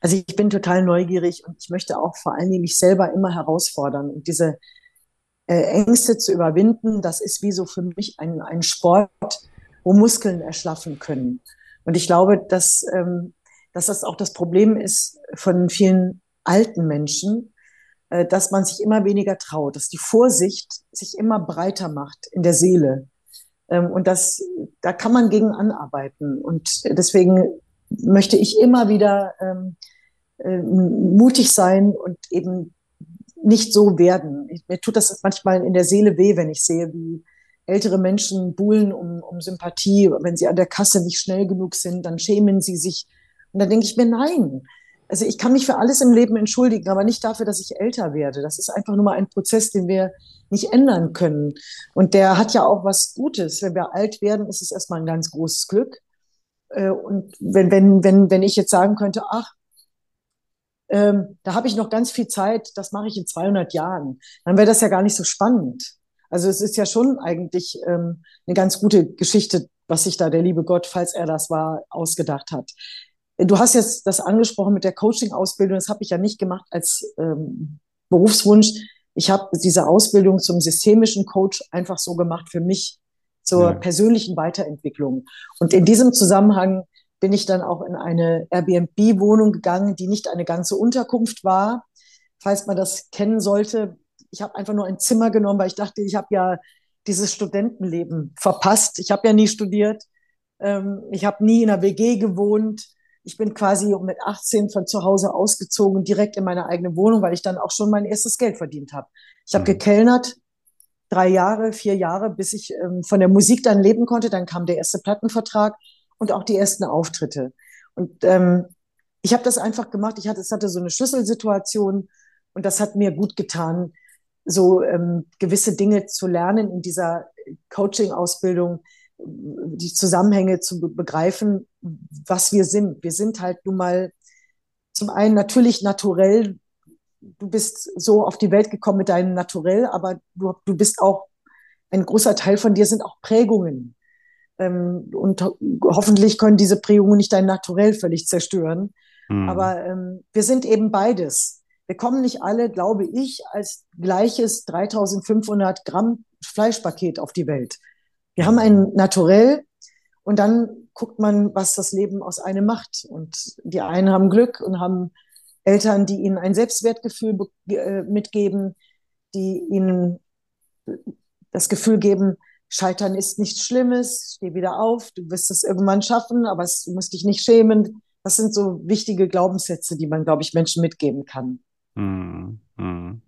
also ich bin total neugierig und ich möchte auch vor allen Dingen mich selber immer herausfordern und diese äh, Ängste zu überwinden, das ist wie so für mich ein, ein Sport, wo Muskeln erschlaffen können. Und ich glaube, dass, ähm, dass das auch das Problem ist von vielen alten Menschen, äh, dass man sich immer weniger traut, dass die Vorsicht sich immer breiter macht in der Seele. Ähm, und das, da kann man gegen anarbeiten. Und deswegen möchte ich immer wieder ähm, äh, mutig sein und eben nicht so werden. Mir tut das manchmal in der Seele weh, wenn ich sehe, wie ältere Menschen buhlen um, um Sympathie. Wenn sie an der Kasse nicht schnell genug sind, dann schämen sie sich. Und dann denke ich mir, nein. Also ich kann mich für alles im Leben entschuldigen, aber nicht dafür, dass ich älter werde. Das ist einfach nur mal ein Prozess, den wir nicht ändern können. Und der hat ja auch was Gutes. Wenn wir alt werden, ist es erstmal ein ganz großes Glück. Äh, und wenn, wenn, wenn, wenn ich jetzt sagen könnte, ach, ähm, da habe ich noch ganz viel Zeit, das mache ich in 200 Jahren, dann wäre das ja gar nicht so spannend. Also es ist ja schon eigentlich ähm, eine ganz gute Geschichte, was sich da der liebe Gott, falls er das war, ausgedacht hat. Du hast jetzt das angesprochen mit der Coaching-Ausbildung. Das habe ich ja nicht gemacht als ähm, Berufswunsch. Ich habe diese Ausbildung zum systemischen Coach einfach so gemacht für mich zur ja. persönlichen Weiterentwicklung. Und in diesem Zusammenhang bin ich dann auch in eine Airbnb-Wohnung gegangen, die nicht eine ganze Unterkunft war. Falls man das kennen sollte, ich habe einfach nur ein Zimmer genommen, weil ich dachte, ich habe ja dieses Studentenleben verpasst. Ich habe ja nie studiert. Ähm, ich habe nie in einer WG gewohnt. Ich bin quasi mit 18 von zu Hause ausgezogen, direkt in meine eigene Wohnung, weil ich dann auch schon mein erstes Geld verdient habe. Ich habe mhm. gekellnert, drei Jahre, vier Jahre, bis ich ähm, von der Musik dann leben konnte. Dann kam der erste Plattenvertrag und auch die ersten Auftritte. Und ähm, ich habe das einfach gemacht. Ich hatte, es hatte so eine Schlüsselsituation und das hat mir gut getan, so ähm, gewisse Dinge zu lernen in dieser Coaching-Ausbildung, die Zusammenhänge zu begreifen, was wir sind. Wir sind halt nun mal zum einen natürlich naturell, du bist so auf die Welt gekommen mit deinem Naturell, aber du, du bist auch, ein großer Teil von dir sind auch Prägungen. Ähm, und ho hoffentlich können diese Prägungen nicht dein Naturell völlig zerstören. Mhm. Aber ähm, wir sind eben beides. Wir kommen nicht alle, glaube ich, als gleiches 3500 Gramm Fleischpaket auf die Welt. Wir haben ein Naturell und dann guckt man, was das Leben aus einem macht. Und die einen haben Glück und haben Eltern, die ihnen ein Selbstwertgefühl äh, mitgeben, die ihnen das Gefühl geben, Scheitern ist nichts Schlimmes, steh wieder auf, du wirst es irgendwann schaffen, aber es, du musst dich nicht schämen. Das sind so wichtige Glaubenssätze, die man, glaube ich, Menschen mitgeben kann. Mhm. Mhm.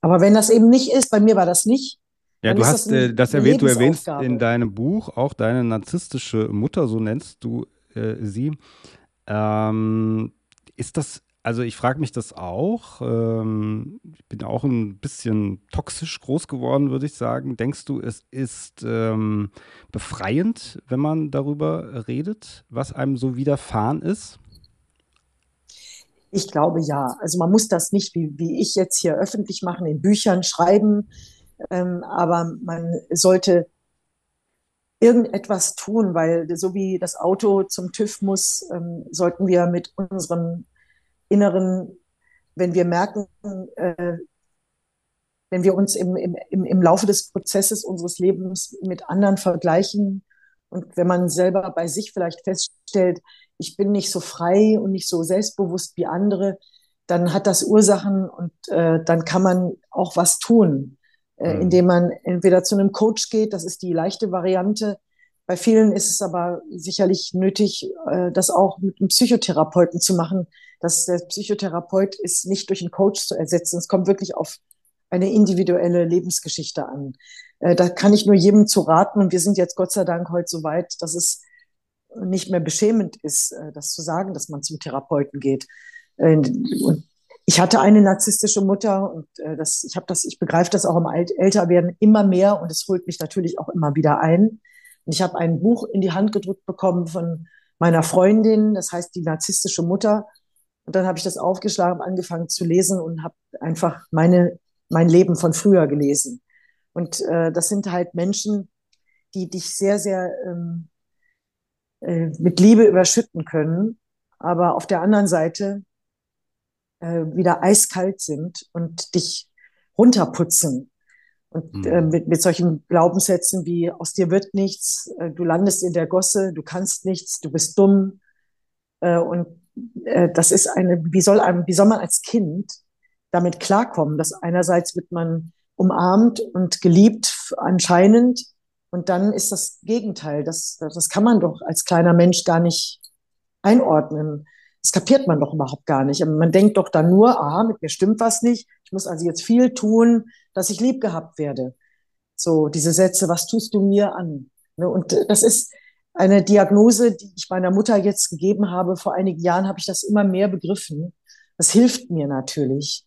Aber wenn das eben nicht ist, bei mir war das nicht. Ja, du hast das, äh, das erwähnt, du erwähnst in deinem Buch auch deine narzisstische Mutter, so nennst du äh, sie. Ähm, ist das, also ich frage mich das auch. Ähm, ich bin auch ein bisschen toxisch groß geworden, würde ich sagen. Denkst du, es ist ähm, befreiend, wenn man darüber redet, was einem so widerfahren ist? Ich glaube ja. Also man muss das nicht wie, wie ich jetzt hier öffentlich machen, in Büchern schreiben, ähm, aber man sollte irgendetwas tun, weil so wie das Auto zum TÜV muss, ähm, sollten wir mit unserem Inneren, wenn wir merken, äh, wenn wir uns im, im, im Laufe des Prozesses unseres Lebens mit anderen vergleichen und wenn man selber bei sich vielleicht feststellt, ich bin nicht so frei und nicht so selbstbewusst wie andere, dann hat das Ursachen und äh, dann kann man auch was tun, äh, mhm. indem man entweder zu einem Coach geht, das ist die leichte Variante. Bei vielen ist es aber sicherlich nötig, äh, das auch mit einem Psychotherapeuten zu machen. Das, der Psychotherapeut ist nicht durch einen Coach zu ersetzen. Es kommt wirklich auf eine individuelle Lebensgeschichte an. Äh, da kann ich nur jedem zu raten. Und wir sind jetzt Gott sei Dank heute so weit, dass es nicht mehr beschämend ist, äh, das zu sagen, dass man zum Therapeuten geht. Äh, und ich hatte eine narzisstische Mutter und äh, das, ich habe das, ich begreife das auch im Älterwerden immer mehr und es holt mich natürlich auch immer wieder ein. Und ich habe ein Buch in die Hand gedrückt bekommen von meiner Freundin, das heißt die narzisstische Mutter. Und dann habe ich das aufgeschlagen, angefangen zu lesen und habe einfach meine, mein Leben von früher gelesen. Und äh, das sind halt Menschen, die dich sehr, sehr ähm, äh, mit Liebe überschütten können, aber auf der anderen Seite äh, wieder eiskalt sind und dich runterputzen. Und äh, mhm. mit, mit solchen Glaubenssätzen wie aus dir wird nichts, äh, du landest in der Gosse, du kannst nichts, du bist dumm. Äh, und äh, das ist eine, wie soll einem, wie soll man als Kind damit klarkommen, dass einerseits wird man umarmt und geliebt anscheinend und dann ist das Gegenteil. Das, das kann man doch als kleiner Mensch gar nicht einordnen. Das kapiert man doch überhaupt gar nicht. Man denkt doch dann nur, aha, mit mir stimmt was nicht. Ich muss also jetzt viel tun, dass ich lieb gehabt werde. So, diese Sätze, was tust du mir an? Ne, und das ist eine Diagnose, die ich meiner Mutter jetzt gegeben habe. Vor einigen Jahren habe ich das immer mehr begriffen. Das hilft mir natürlich.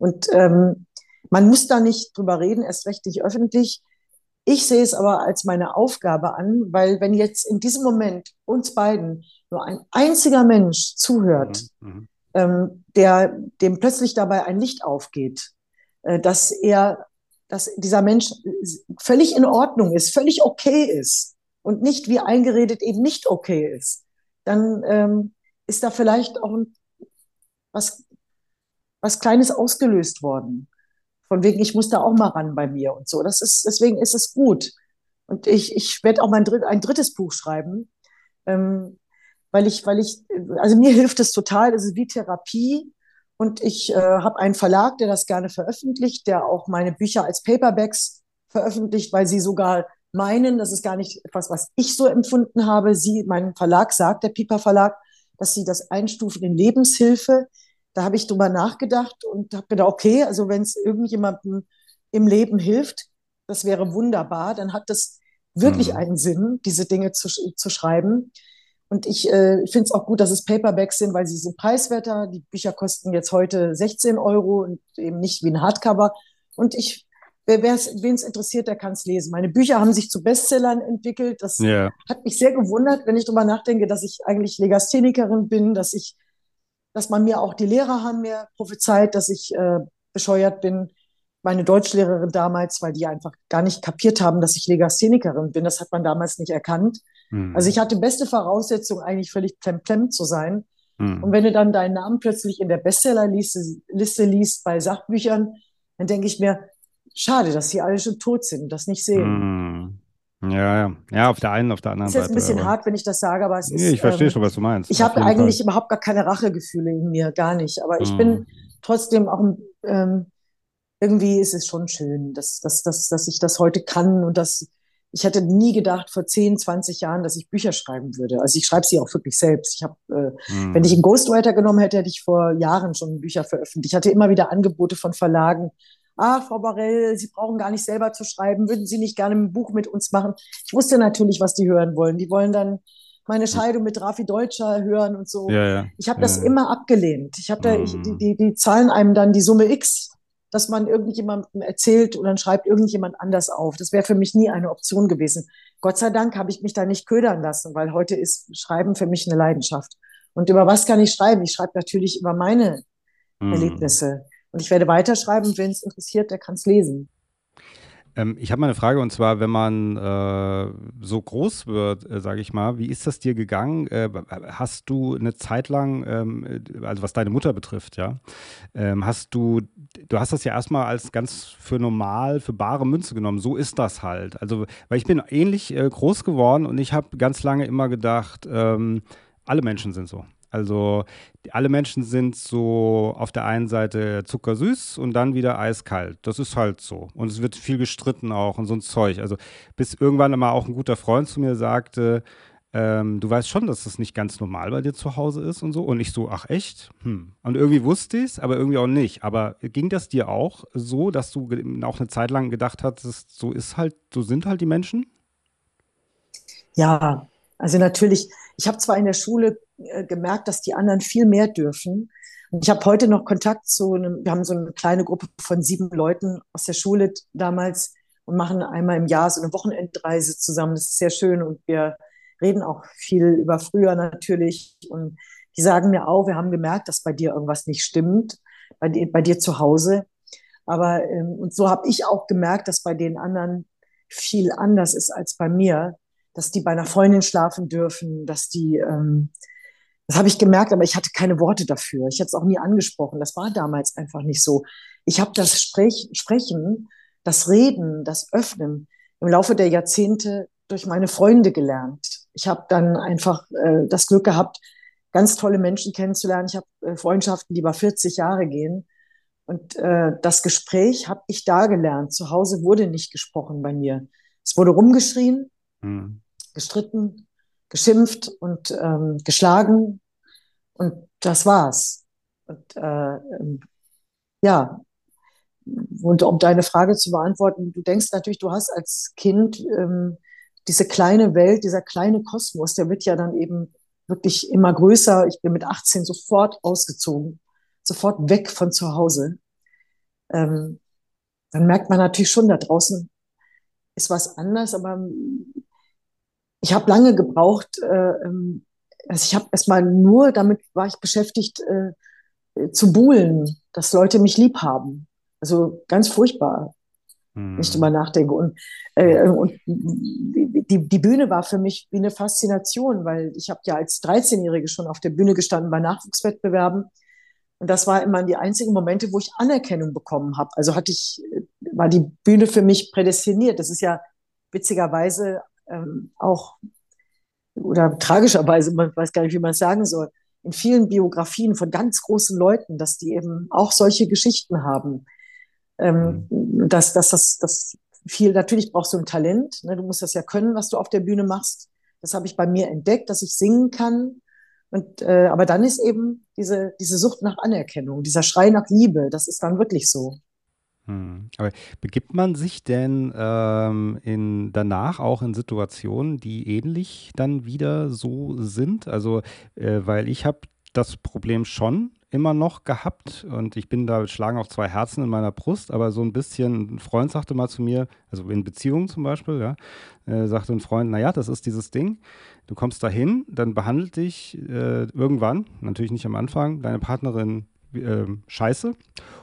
Und ähm, man muss da nicht drüber reden, erst recht nicht öffentlich. Ich sehe es aber als meine Aufgabe an, weil wenn jetzt in diesem Moment uns beiden nur ein einziger Mensch zuhört, mhm. mhm. ähm, der dem plötzlich dabei ein Licht aufgeht, äh, dass er, dass dieser Mensch völlig in Ordnung ist, völlig okay ist und nicht wie eingeredet eben nicht okay ist, dann ähm, ist da vielleicht auch was, was Kleines ausgelöst worden. Von wegen, ich muss da auch mal ran bei mir und so. Das ist, deswegen ist es gut. Und ich, ich werde auch mein dritt, ein drittes Buch schreiben, ähm, weil ich, weil ich, also mir hilft es total, das ist wie Therapie. Und ich äh, habe einen Verlag, der das gerne veröffentlicht, der auch meine Bücher als Paperbacks veröffentlicht, weil sie sogar meinen, das ist gar nicht etwas, was ich so empfunden habe. Sie, mein Verlag sagt, der Piper Verlag, dass sie das einstufen in Lebenshilfe. Da habe ich drüber nachgedacht und habe gedacht, okay, also wenn es irgendjemandem im Leben hilft, das wäre wunderbar, dann hat das wirklich mhm. einen Sinn, diese Dinge zu, zu schreiben. Und ich äh, finde es auch gut, dass es Paperbacks sind, weil sie sind preiswerter. Die Bücher kosten jetzt heute 16 Euro und eben nicht wie ein Hardcover. Und ich, wer wen es interessiert, der kann es lesen. Meine Bücher haben sich zu Bestsellern entwickelt. Das yeah. hat mich sehr gewundert, wenn ich darüber nachdenke, dass ich eigentlich Legasthenikerin bin, dass ich, dass man mir auch die Lehrer haben mir prophezeit, dass ich äh, bescheuert bin meine Deutschlehrerin damals, weil die einfach gar nicht kapiert haben, dass ich Legasthenikerin bin. Das hat man damals nicht erkannt. Mhm. Also ich hatte beste Voraussetzung, eigentlich völlig plemplem zu sein. Mhm. Und wenn du dann deinen Namen plötzlich in der Bestsellerliste Liste liest bei Sachbüchern, dann denke ich mir, schade, dass sie alle schon tot sind und das nicht sehen. Mhm. Ja, ja. Ja, auf der einen, auf der anderen Seite. Ist jetzt ein bisschen aber... hart, wenn ich das sage, aber es ist. Nee, ich verstehe ähm, schon, was du meinst. Ich habe eigentlich Fall. überhaupt gar keine Rachegefühle in mir, gar nicht. Aber ich bin hm. trotzdem auch ähm, irgendwie ist es schon schön, dass, dass, dass, dass ich das heute kann und dass ich hätte nie gedacht vor 10, 20 Jahren, dass ich Bücher schreiben würde. Also ich schreibe sie auch wirklich selbst. Ich habe, äh, mhm. wenn ich einen Ghostwriter genommen hätte, hätte ich vor Jahren schon Bücher veröffentlicht. Ich hatte immer wieder Angebote von Verlagen. Ah, Frau Barell, Sie brauchen gar nicht selber zu schreiben. Würden Sie nicht gerne ein Buch mit uns machen? Ich wusste natürlich, was die hören wollen. Die wollen dann meine Scheidung mit Rafi Deutscher hören und so. Ja, ja. Ich habe das ja, immer abgelehnt. Ich habe da, ich, die, die, die zahlen einem dann die Summe X dass man irgendjemandem erzählt und dann schreibt irgendjemand anders auf. Das wäre für mich nie eine Option gewesen. Gott sei Dank habe ich mich da nicht ködern lassen, weil heute ist Schreiben für mich eine Leidenschaft. Und über was kann ich schreiben? Ich schreibe natürlich über meine mhm. Erlebnisse. Und ich werde weiterschreiben. Wenn es interessiert, der kann es lesen. Ähm, ich habe mal eine Frage und zwar, wenn man äh, so groß wird, äh, sage ich mal, wie ist das dir gegangen? Äh, hast du eine Zeit lang, ähm, also was deine Mutter betrifft, ja, ähm, hast du, du hast das ja erstmal als ganz für normal, für bare Münze genommen. So ist das halt. Also, weil ich bin ähnlich äh, groß geworden und ich habe ganz lange immer gedacht, ähm, alle Menschen sind so. Also alle Menschen sind so auf der einen Seite zuckersüß und dann wieder eiskalt. Das ist halt so. Und es wird viel gestritten auch und so ein Zeug. Also bis irgendwann mal auch ein guter Freund zu mir sagte, ähm, du weißt schon, dass das nicht ganz normal bei dir zu Hause ist und so. Und ich so, ach echt? Hm. Und irgendwie wusste ich es, aber irgendwie auch nicht. Aber ging das dir auch so, dass du auch eine Zeit lang gedacht hast, so ist halt, so sind halt die Menschen? Ja, also natürlich, ich habe zwar in der Schule äh, gemerkt, dass die anderen viel mehr dürfen. Und ich habe heute noch Kontakt zu einem, wir haben so eine kleine Gruppe von sieben Leuten aus der Schule damals und machen einmal im Jahr so eine Wochenendreise zusammen. Das ist sehr schön und wir reden auch viel über früher natürlich. Und die sagen mir auch, wir haben gemerkt, dass bei dir irgendwas nicht stimmt, bei dir, bei dir zu Hause. Aber ähm, und so habe ich auch gemerkt, dass bei den anderen viel anders ist als bei mir, dass die bei einer Freundin schlafen dürfen, dass die, ähm, das habe ich gemerkt, aber ich hatte keine Worte dafür. Ich hätte es auch nie angesprochen. Das war damals einfach nicht so. Ich habe das Sprech, Sprechen, das Reden, das Öffnen im Laufe der Jahrzehnte durch meine Freunde gelernt. Ich habe dann einfach äh, das Glück gehabt, ganz tolle Menschen kennenzulernen. Ich habe äh, Freundschaften, die über 40 Jahre gehen. Und äh, das Gespräch habe ich da gelernt. Zu Hause wurde nicht gesprochen bei mir. Es wurde rumgeschrien, mhm. Gestritten, geschimpft und ähm, geschlagen. Und das war's. Und äh, ja, und um deine Frage zu beantworten, du denkst natürlich, du hast als Kind ähm, diese kleine Welt, dieser kleine Kosmos, der wird ja dann eben wirklich immer größer. Ich bin mit 18 sofort ausgezogen, sofort weg von zu Hause. Ähm, dann merkt man natürlich schon, da draußen ist was anders, aber ich habe lange gebraucht, äh, ähm, also ich habe erstmal nur damit war ich beschäftigt äh, zu buhlen, dass Leute mich lieb haben. Also ganz furchtbar mhm. nicht drüber nachdenke. Und, äh, und die, die Bühne war für mich wie eine Faszination, weil ich habe ja als 13-Jährige schon auf der Bühne gestanden bei Nachwuchswettbewerben. Und das war immer die einzigen Momente, wo ich Anerkennung bekommen habe. Also hatte ich, war die Bühne für mich prädestiniert. Das ist ja witzigerweise ähm, auch, oder tragischerweise, man weiß gar nicht, wie man es sagen soll, in vielen Biografien von ganz großen Leuten, dass die eben auch solche Geschichten haben. Ähm, mhm. dass, dass das, das viel, natürlich brauchst du ein Talent, ne? du musst das ja können, was du auf der Bühne machst. Das habe ich bei mir entdeckt, dass ich singen kann. Und, äh, aber dann ist eben diese, diese Sucht nach Anerkennung, dieser Schrei nach Liebe, das ist dann wirklich so. Hm. Aber begibt man sich denn ähm, in, danach auch in Situationen, die ähnlich dann wieder so sind? Also, äh, weil ich habe das Problem schon, immer noch gehabt und ich bin da, schlagen auch zwei Herzen in meiner Brust, aber so ein bisschen, ein Freund sagte mal zu mir, also in Beziehungen zum Beispiel, ja, äh, sagte ein Freund, naja, das ist dieses Ding, du kommst dahin, dann behandelt dich äh, irgendwann, natürlich nicht am Anfang, deine Partnerin äh, scheiße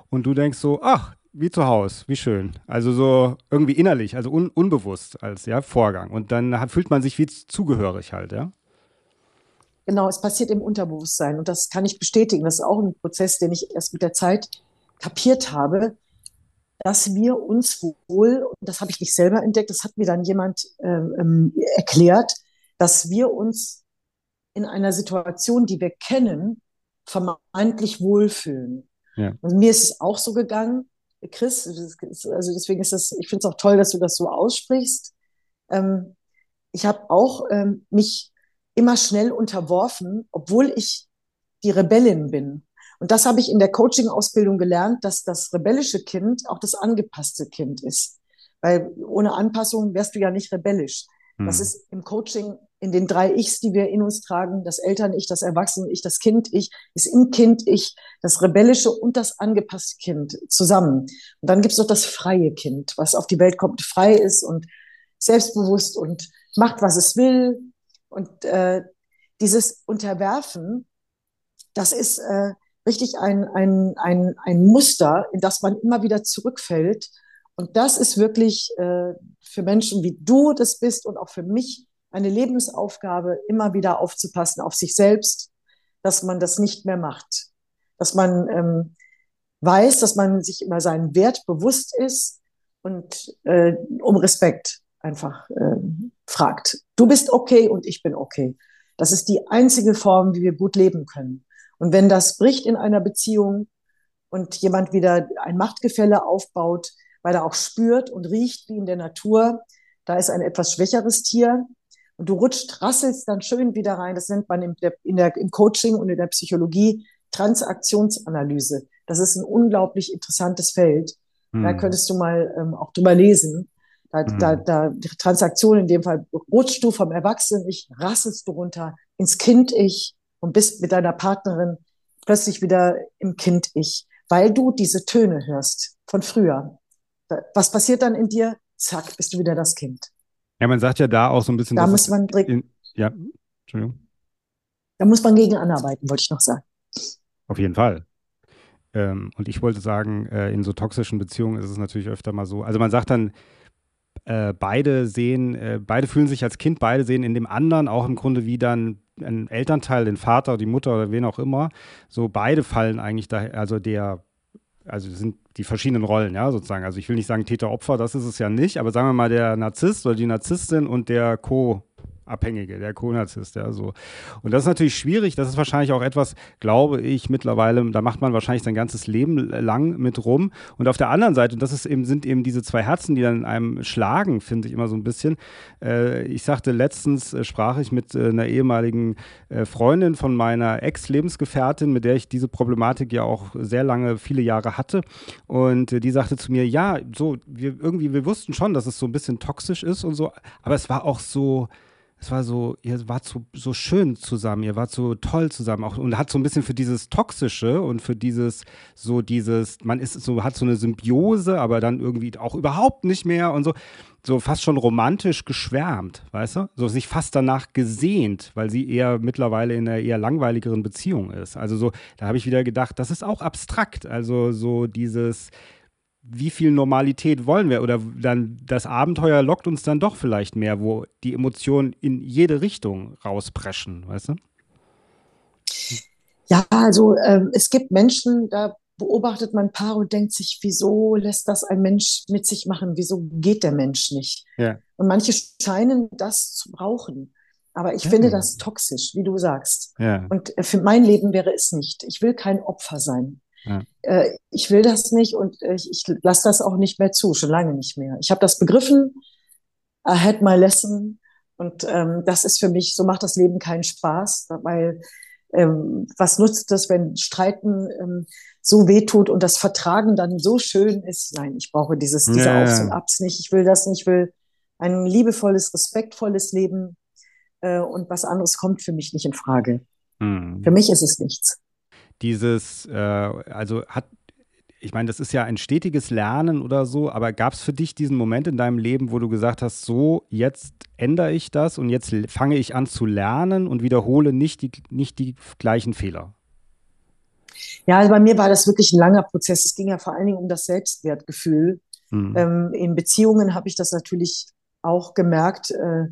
und du denkst so, ach, wie zu Hause, wie schön. Also so irgendwie innerlich, also un unbewusst als ja, Vorgang. Und dann hat, fühlt man sich wie zugehörig halt, ja. Genau, es passiert im Unterbewusstsein und das kann ich bestätigen. Das ist auch ein Prozess, den ich erst mit der Zeit kapiert habe, dass wir uns wohl, und das habe ich nicht selber entdeckt, das hat mir dann jemand ähm, ähm, erklärt, dass wir uns in einer Situation, die wir kennen, vermeintlich wohlfühlen. Ja. Und mir ist es auch so gegangen, Chris, also deswegen ist das, ich finde es auch toll, dass du das so aussprichst. Ähm, ich habe auch ähm, mich immer schnell unterworfen, obwohl ich die Rebellin bin. Und das habe ich in der Coaching-Ausbildung gelernt, dass das rebellische Kind auch das angepasste Kind ist. Weil ohne Anpassung wärst du ja nicht rebellisch. Hm. Das ist im Coaching in den drei Ichs, die wir in uns tragen, das Eltern-Ich, das Erwachsene-Ich, das Kind-Ich, ist im Kind-Ich das rebellische und das angepasste Kind zusammen. Und dann gibt es noch das freie Kind, was auf die Welt kommt, frei ist und selbstbewusst und macht, was es will, und äh, dieses Unterwerfen, das ist äh, richtig ein, ein, ein, ein Muster, in das man immer wieder zurückfällt. Und das ist wirklich äh, für Menschen wie du das bist und auch für mich eine Lebensaufgabe, immer wieder aufzupassen auf sich selbst, dass man das nicht mehr macht. Dass man ähm, weiß, dass man sich immer seinen Wert bewusst ist und äh, um Respekt einfach äh, fragt. Du bist okay und ich bin okay. Das ist die einzige Form, wie wir gut leben können. Und wenn das bricht in einer Beziehung und jemand wieder ein Machtgefälle aufbaut, weil er auch spürt und riecht wie in der Natur, da ist ein etwas schwächeres Tier Und du rutscht, rasselst dann schön wieder rein. Das nennt man in der, in der, im Coaching und in der Psychologie Transaktionsanalyse. Das ist ein unglaublich interessantes Feld. Hm. Da könntest du mal ähm, auch drüber lesen. Da, mhm. da, da die Transaktion in dem Fall rutschst du vom Erwachsenen-Ich, rasselst du runter ins Kind-Ich und bist mit deiner Partnerin plötzlich wieder im Kind-Ich, weil du diese Töne hörst von früher. Was passiert dann in dir? Zack, bist du wieder das Kind. Ja, man sagt ja da auch so ein bisschen. Da muss man in, ja, Entschuldigung. Da muss man gegen anarbeiten, wollte ich noch sagen. Auf jeden Fall. Ähm, und ich wollte sagen, äh, in so toxischen Beziehungen ist es natürlich öfter mal so. Also man sagt dann, äh, beide sehen, äh, beide fühlen sich als Kind, beide sehen in dem anderen auch im Grunde wie dann ein Elternteil, den Vater, die Mutter oder wen auch immer. So beide fallen eigentlich da, also der, also sind die verschiedenen Rollen, ja, sozusagen. Also ich will nicht sagen Täter-Opfer, das ist es ja nicht, aber sagen wir mal der Narzisst oder die Narzisstin und der Co- Abhängige, der Co-Narzisst, ja, so. Und das ist natürlich schwierig, das ist wahrscheinlich auch etwas, glaube ich, mittlerweile, da macht man wahrscheinlich sein ganzes Leben lang mit rum. Und auf der anderen Seite, und das ist eben, sind eben diese zwei Herzen, die dann in einem schlagen, finde ich immer so ein bisschen. Äh, ich sagte, letztens äh, sprach ich mit äh, einer ehemaligen äh, Freundin von meiner Ex-Lebensgefährtin, mit der ich diese Problematik ja auch sehr lange, viele Jahre hatte. Und äh, die sagte zu mir, ja, so, wir irgendwie, wir wussten schon, dass es so ein bisschen toxisch ist und so, aber es war auch so, es war so, ihr wart so, so schön zusammen, ihr wart so toll zusammen auch und hat so ein bisschen für dieses Toxische und für dieses, so dieses, man ist so, hat so eine Symbiose, aber dann irgendwie auch überhaupt nicht mehr und so, so fast schon romantisch geschwärmt, weißt du? So sich fast danach gesehnt, weil sie eher mittlerweile in einer eher langweiligeren Beziehung ist. Also so, da habe ich wieder gedacht, das ist auch abstrakt. Also so dieses, wie viel Normalität wollen wir? Oder dann das Abenteuer lockt uns dann doch vielleicht mehr, wo die Emotionen in jede Richtung rauspreschen, weißt du? Ja, also äh, es gibt Menschen, da beobachtet man Paar und denkt sich, wieso lässt das ein Mensch mit sich machen? Wieso geht der Mensch nicht? Ja. Und manche scheinen das zu brauchen. Aber ich ja. finde das toxisch, wie du sagst. Ja. Und äh, für mein Leben wäre es nicht. Ich will kein Opfer sein. Ja. Äh, ich will das nicht und ich, ich lasse das auch nicht mehr zu, schon lange nicht mehr. Ich habe das begriffen, I had my lesson und ähm, das ist für mich, so macht das Leben keinen Spaß, weil ähm, was nutzt es, wenn Streiten ähm, so wehtut und das Vertragen dann so schön ist? Nein, ich brauche dieses, diese ja, Aufs und Abs nicht. Ich will das nicht. Ich will ein liebevolles, respektvolles Leben äh, und was anderes kommt für mich nicht in Frage. Hm. Für mich ist es nichts dieses, äh, also hat, ich meine, das ist ja ein stetiges Lernen oder so, aber gab es für dich diesen Moment in deinem Leben, wo du gesagt hast, so, jetzt ändere ich das und jetzt fange ich an zu lernen und wiederhole nicht die, nicht die gleichen Fehler? Ja, also bei mir war das wirklich ein langer Prozess. Es ging ja vor allen Dingen um das Selbstwertgefühl. Mhm. Ähm, in Beziehungen habe ich das natürlich auch gemerkt, äh,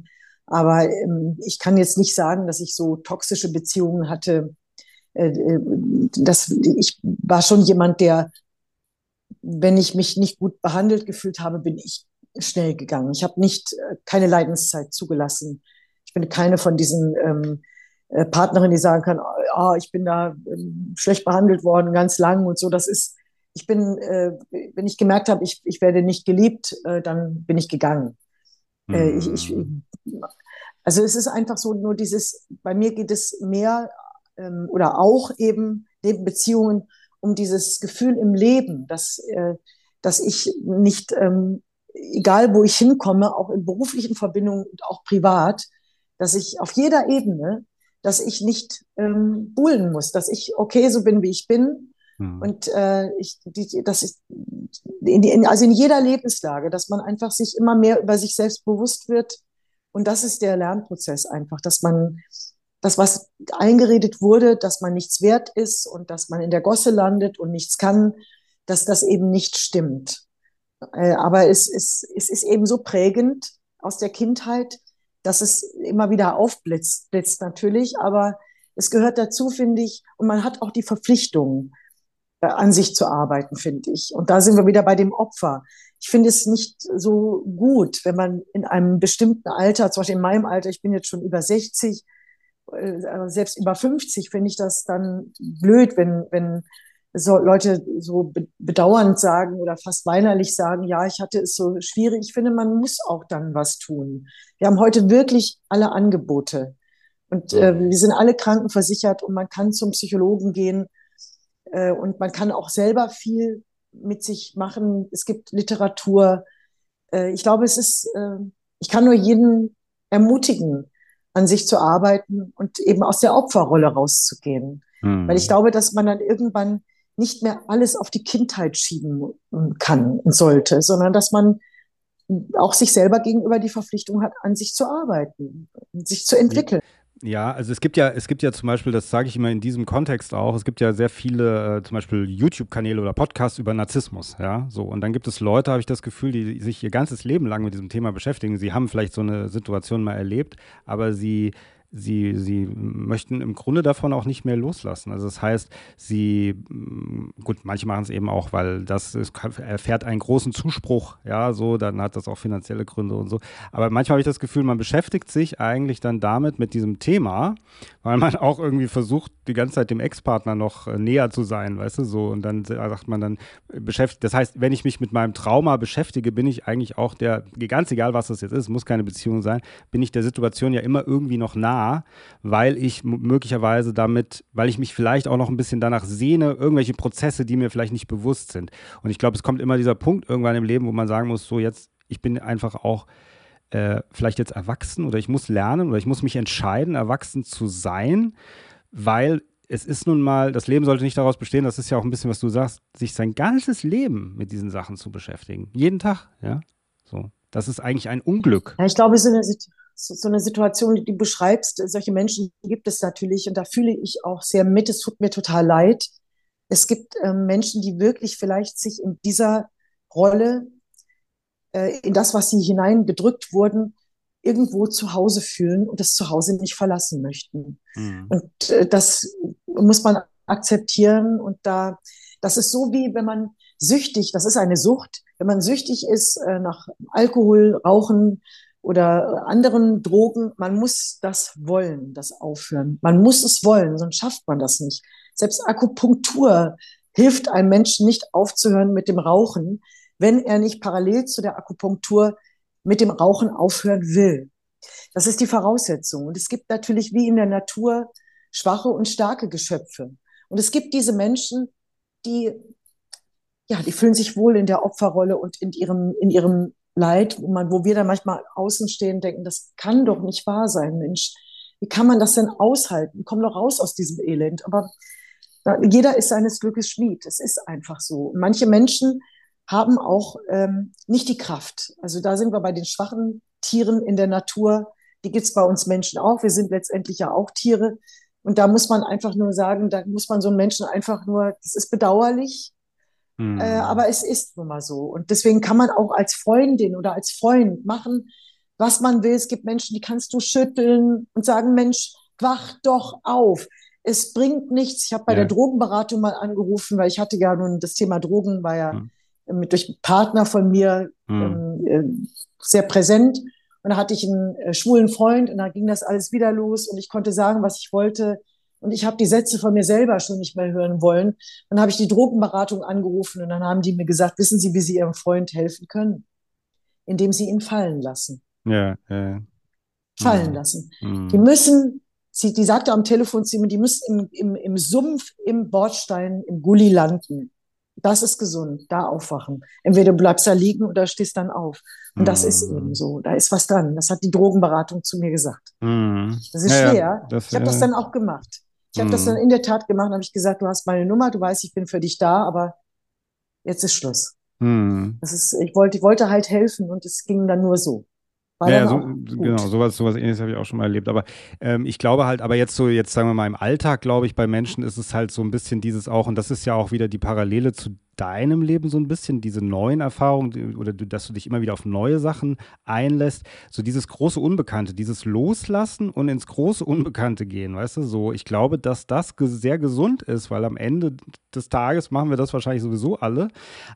aber ähm, ich kann jetzt nicht sagen, dass ich so toxische Beziehungen hatte, das, ich war schon jemand, der, wenn ich mich nicht gut behandelt gefühlt habe, bin ich schnell gegangen. Ich habe nicht äh, keine Leidenszeit zugelassen. Ich bin keine von diesen ähm, Partnerinnen, die sagen kann, oh, ich bin da ähm, schlecht behandelt worden, ganz lang und so. Das ist, ich bin, äh, wenn ich gemerkt habe, ich, ich werde nicht geliebt, äh, dann bin ich gegangen. Mhm. Äh, ich, ich, also es ist einfach so, nur dieses, bei mir geht es mehr ähm, oder auch eben neben Beziehungen um dieses Gefühl im Leben, dass, äh, dass ich nicht, ähm, egal wo ich hinkomme, auch in beruflichen Verbindungen und auch privat, dass ich auf jeder Ebene, dass ich nicht ähm, buhlen muss, dass ich okay so bin, wie ich bin. Mhm. Und äh, ich, die, das ist in, in, also in jeder Lebenslage, dass man einfach sich immer mehr über sich selbst bewusst wird. Und das ist der Lernprozess einfach, dass man das, was eingeredet wurde, dass man nichts wert ist und dass man in der Gosse landet und nichts kann, dass das eben nicht stimmt. Äh, aber es, es, es ist eben so prägend aus der Kindheit, dass es immer wieder aufblitzt, blitzt natürlich, aber es gehört dazu, finde ich, und man hat auch die Verpflichtung, äh, an sich zu arbeiten, finde ich. Und da sind wir wieder bei dem Opfer. Ich finde es nicht so gut, wenn man in einem bestimmten Alter, zum Beispiel in meinem Alter, ich bin jetzt schon über 60, äh, selbst über 50 finde ich das dann blöd, wenn, wenn so Leute so bedauernd sagen oder fast weinerlich sagen, ja, ich hatte es so schwierig. Ich finde, man muss auch dann was tun. Wir haben heute wirklich alle Angebote. Und äh, wir sind alle krankenversichert und man kann zum Psychologen gehen äh, und man kann auch selber viel mit sich machen. Es gibt Literatur. Äh, ich glaube, es ist, äh, ich kann nur jeden ermutigen, an sich zu arbeiten und eben aus der Opferrolle rauszugehen. Mhm. Weil ich glaube, dass man dann irgendwann nicht mehr alles auf die Kindheit schieben kann und sollte, sondern dass man auch sich selber gegenüber die Verpflichtung hat, an sich zu arbeiten, sich zu entwickeln. Ja, also es gibt ja, es gibt ja zum Beispiel, das sage ich immer in diesem Kontext auch, es gibt ja sehr viele, äh, zum Beispiel YouTube-Kanäle oder Podcasts über Narzissmus, ja, so. Und dann gibt es Leute, habe ich das Gefühl, die sich ihr ganzes Leben lang mit diesem Thema beschäftigen. Sie haben vielleicht so eine Situation mal erlebt, aber sie sie, sie möchten im Grunde davon auch nicht mehr loslassen. Also das heißt, sie, mm, gut, manche machen es eben auch, weil das ist, erfährt einen großen Zuspruch, ja, so, dann hat das auch finanzielle Gründe und so. Aber manchmal habe ich das Gefühl, man beschäftigt sich eigentlich dann damit, mit diesem Thema, weil man auch irgendwie versucht, die ganze Zeit dem Ex-Partner noch äh, näher zu sein, weißt du, so. Und dann sagt man dann, beschäftigt, das heißt, wenn ich mich mit meinem Trauma beschäftige, bin ich eigentlich auch der, ganz egal, was das jetzt ist, muss keine Beziehung sein, bin ich der Situation ja immer irgendwie noch nah weil ich möglicherweise damit, weil ich mich vielleicht auch noch ein bisschen danach sehne, irgendwelche Prozesse, die mir vielleicht nicht bewusst sind. Und ich glaube, es kommt immer dieser Punkt irgendwann im Leben, wo man sagen muss, so jetzt, ich bin einfach auch äh, vielleicht jetzt erwachsen oder ich muss lernen oder ich muss mich entscheiden, erwachsen zu sein, weil es ist nun mal, das Leben sollte nicht daraus bestehen, das ist ja auch ein bisschen, was du sagst, sich sein ganzes Leben mit diesen Sachen zu beschäftigen. Jeden Tag, ja. So. Das ist eigentlich ein Unglück. Ich glaube, so eine, so, so eine Situation, die du beschreibst, solche Menschen gibt es natürlich und da fühle ich auch sehr mit. Es tut mir total leid. Es gibt äh, Menschen, die wirklich vielleicht sich in dieser Rolle, äh, in das, was sie hineingedrückt wurden, irgendwo zu Hause fühlen und das Zuhause nicht verlassen möchten. Mhm. Und äh, das muss man akzeptieren und da, das ist so wie wenn man süchtig, das ist eine Sucht, wenn man süchtig ist äh, nach Alkohol, Rauchen, oder anderen Drogen, man muss das wollen, das Aufhören. Man muss es wollen, sonst schafft man das nicht. Selbst Akupunktur hilft einem Menschen nicht aufzuhören mit dem Rauchen, wenn er nicht parallel zu der Akupunktur mit dem Rauchen aufhören will. Das ist die Voraussetzung. Und es gibt natürlich wie in der Natur schwache und starke Geschöpfe. Und es gibt diese Menschen, die, ja, die fühlen sich wohl in der Opferrolle und in ihrem, in ihrem Leid, wo, man, wo wir dann manchmal außen stehen, denken, das kann doch nicht wahr sein, Mensch. Wie kann man das denn aushalten? Komm doch raus aus diesem Elend. Aber jeder ist seines Glückes Schmied. Es ist einfach so. Manche Menschen haben auch ähm, nicht die Kraft. Also da sind wir bei den schwachen Tieren in der Natur. Die gibt's bei uns Menschen auch. Wir sind letztendlich ja auch Tiere. Und da muss man einfach nur sagen, da muss man so einen Menschen einfach nur, das ist bedauerlich, Mhm. Äh, aber es ist nun mal so. Und deswegen kann man auch als Freundin oder als Freund machen, was man will. Es gibt Menschen, die kannst du schütteln und sagen, Mensch, wach doch auf. Es bringt nichts. Ich habe bei ja. der Drogenberatung mal angerufen, weil ich hatte ja nun das Thema Drogen war ja mhm. mit, durch Partner von mir mhm. ähm, äh, sehr präsent. Und da hatte ich einen äh, schwulen Freund und da ging das alles wieder los und ich konnte sagen, was ich wollte und ich habe die Sätze von mir selber schon nicht mehr hören wollen. Dann habe ich die Drogenberatung angerufen und dann haben die mir gesagt, wissen Sie, wie Sie Ihrem Freund helfen können? Indem Sie ihn fallen lassen. Ja, ja. Fallen mhm. lassen. Mhm. Die müssen, sie, die sagte am Telefon zu mir, die müssen im, im, im Sumpf, im Bordstein, im Gully landen. Das ist gesund, da aufwachen. Entweder du bleibst da liegen oder stehst dann auf. Und das ist mhm. eben so. Da ist was dran. Das hat die Drogenberatung zu mir gesagt. Mm. Das ist ja, schwer. Das, ich habe das dann auch gemacht. Ich habe das mhm. dann in der Tat gemacht, habe ich gesagt, du hast meine Nummer, du weißt, ich bin für dich da, aber jetzt ist Schluss. Mhm. Das ist, ich wollte, ich wollte halt helfen und es ging dann nur so. War ja, so, genau, sowas, sowas ähnliches habe ich auch schon mal erlebt. Aber ähm, ich glaube halt, aber jetzt so, jetzt sagen wir mal im Alltag, glaube ich, bei Menschen ist es halt so ein bisschen dieses auch, und das ist ja auch wieder die Parallele zu deinem Leben so ein bisschen, diese neuen Erfahrungen oder dass du dich immer wieder auf neue Sachen einlässt, so dieses große Unbekannte, dieses Loslassen und ins große Unbekannte gehen, weißt du, so, ich glaube, dass das sehr gesund ist, weil am Ende des Tages machen wir das wahrscheinlich sowieso alle,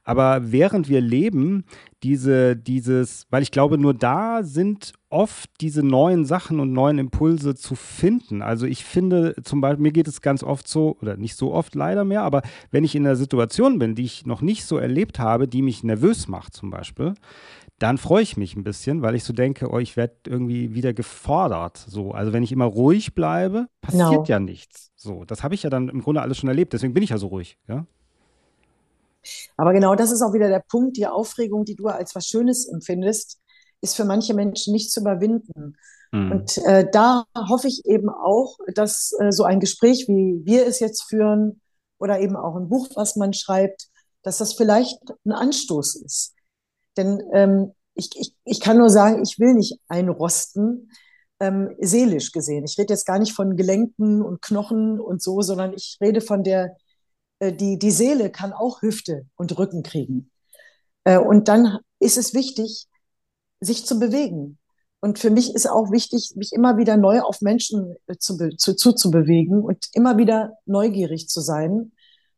aber während wir leben, diese, dieses, weil ich glaube, nur da sind oft diese neuen Sachen und neuen Impulse zu finden. Also ich finde zum Beispiel, mir geht es ganz oft so, oder nicht so oft leider mehr, aber wenn ich in einer Situation bin, die ich noch nicht so erlebt habe, die mich nervös macht zum Beispiel, dann freue ich mich ein bisschen, weil ich so denke, oh, ich werde irgendwie wieder gefordert. So, also wenn ich immer ruhig bleibe, passiert no. ja nichts. So, das habe ich ja dann im Grunde alles schon erlebt. Deswegen bin ich ja so ruhig. Ja. Aber genau das ist auch wieder der Punkt, die Aufregung, die du als was Schönes empfindest, ist für manche Menschen nicht zu überwinden. Mhm. Und äh, da hoffe ich eben auch, dass äh, so ein Gespräch, wie wir es jetzt führen, oder eben auch ein Buch, was man schreibt, dass das vielleicht ein Anstoß ist. Denn ähm, ich, ich, ich kann nur sagen, ich will nicht einrosten, ähm, seelisch gesehen. Ich rede jetzt gar nicht von Gelenken und Knochen und so, sondern ich rede von der äh, die, die Seele kann auch Hüfte und Rücken kriegen. Äh, und dann ist es wichtig, sich zu bewegen. Und für mich ist auch wichtig, mich immer wieder neu auf Menschen äh, zu, zu, zu, zu bewegen und immer wieder neugierig zu sein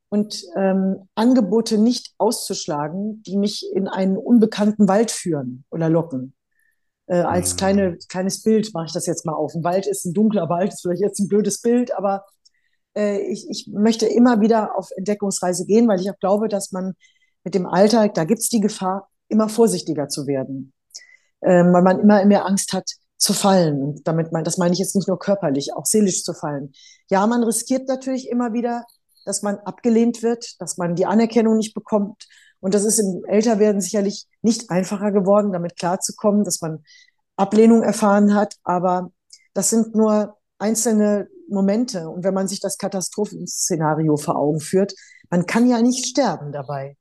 und ähm, Angebote nicht auszuschlagen, die mich in einen unbekannten Wald führen oder locken. Äh, als mhm. kleine, kleines Bild mache ich das jetzt mal auf. Ein Wald ist ein dunkler Wald, ist vielleicht jetzt ein blödes Bild, aber äh, ich, ich möchte immer wieder auf Entdeckungsreise gehen, weil ich auch glaube, dass man mit dem Alter, da gibt es die Gefahr, immer vorsichtiger zu werden, ähm, weil man immer mehr Angst hat zu fallen. Damit man, das meine ich jetzt nicht nur körperlich, auch seelisch zu fallen. Ja, man riskiert natürlich immer wieder, dass man abgelehnt wird, dass man die Anerkennung nicht bekommt. Und das ist im Älterwerden sicherlich nicht einfacher geworden, damit klarzukommen, dass man Ablehnung erfahren hat. Aber das sind nur einzelne Momente. Und wenn man sich das Katastrophenszenario vor Augen führt, man kann ja nicht sterben dabei.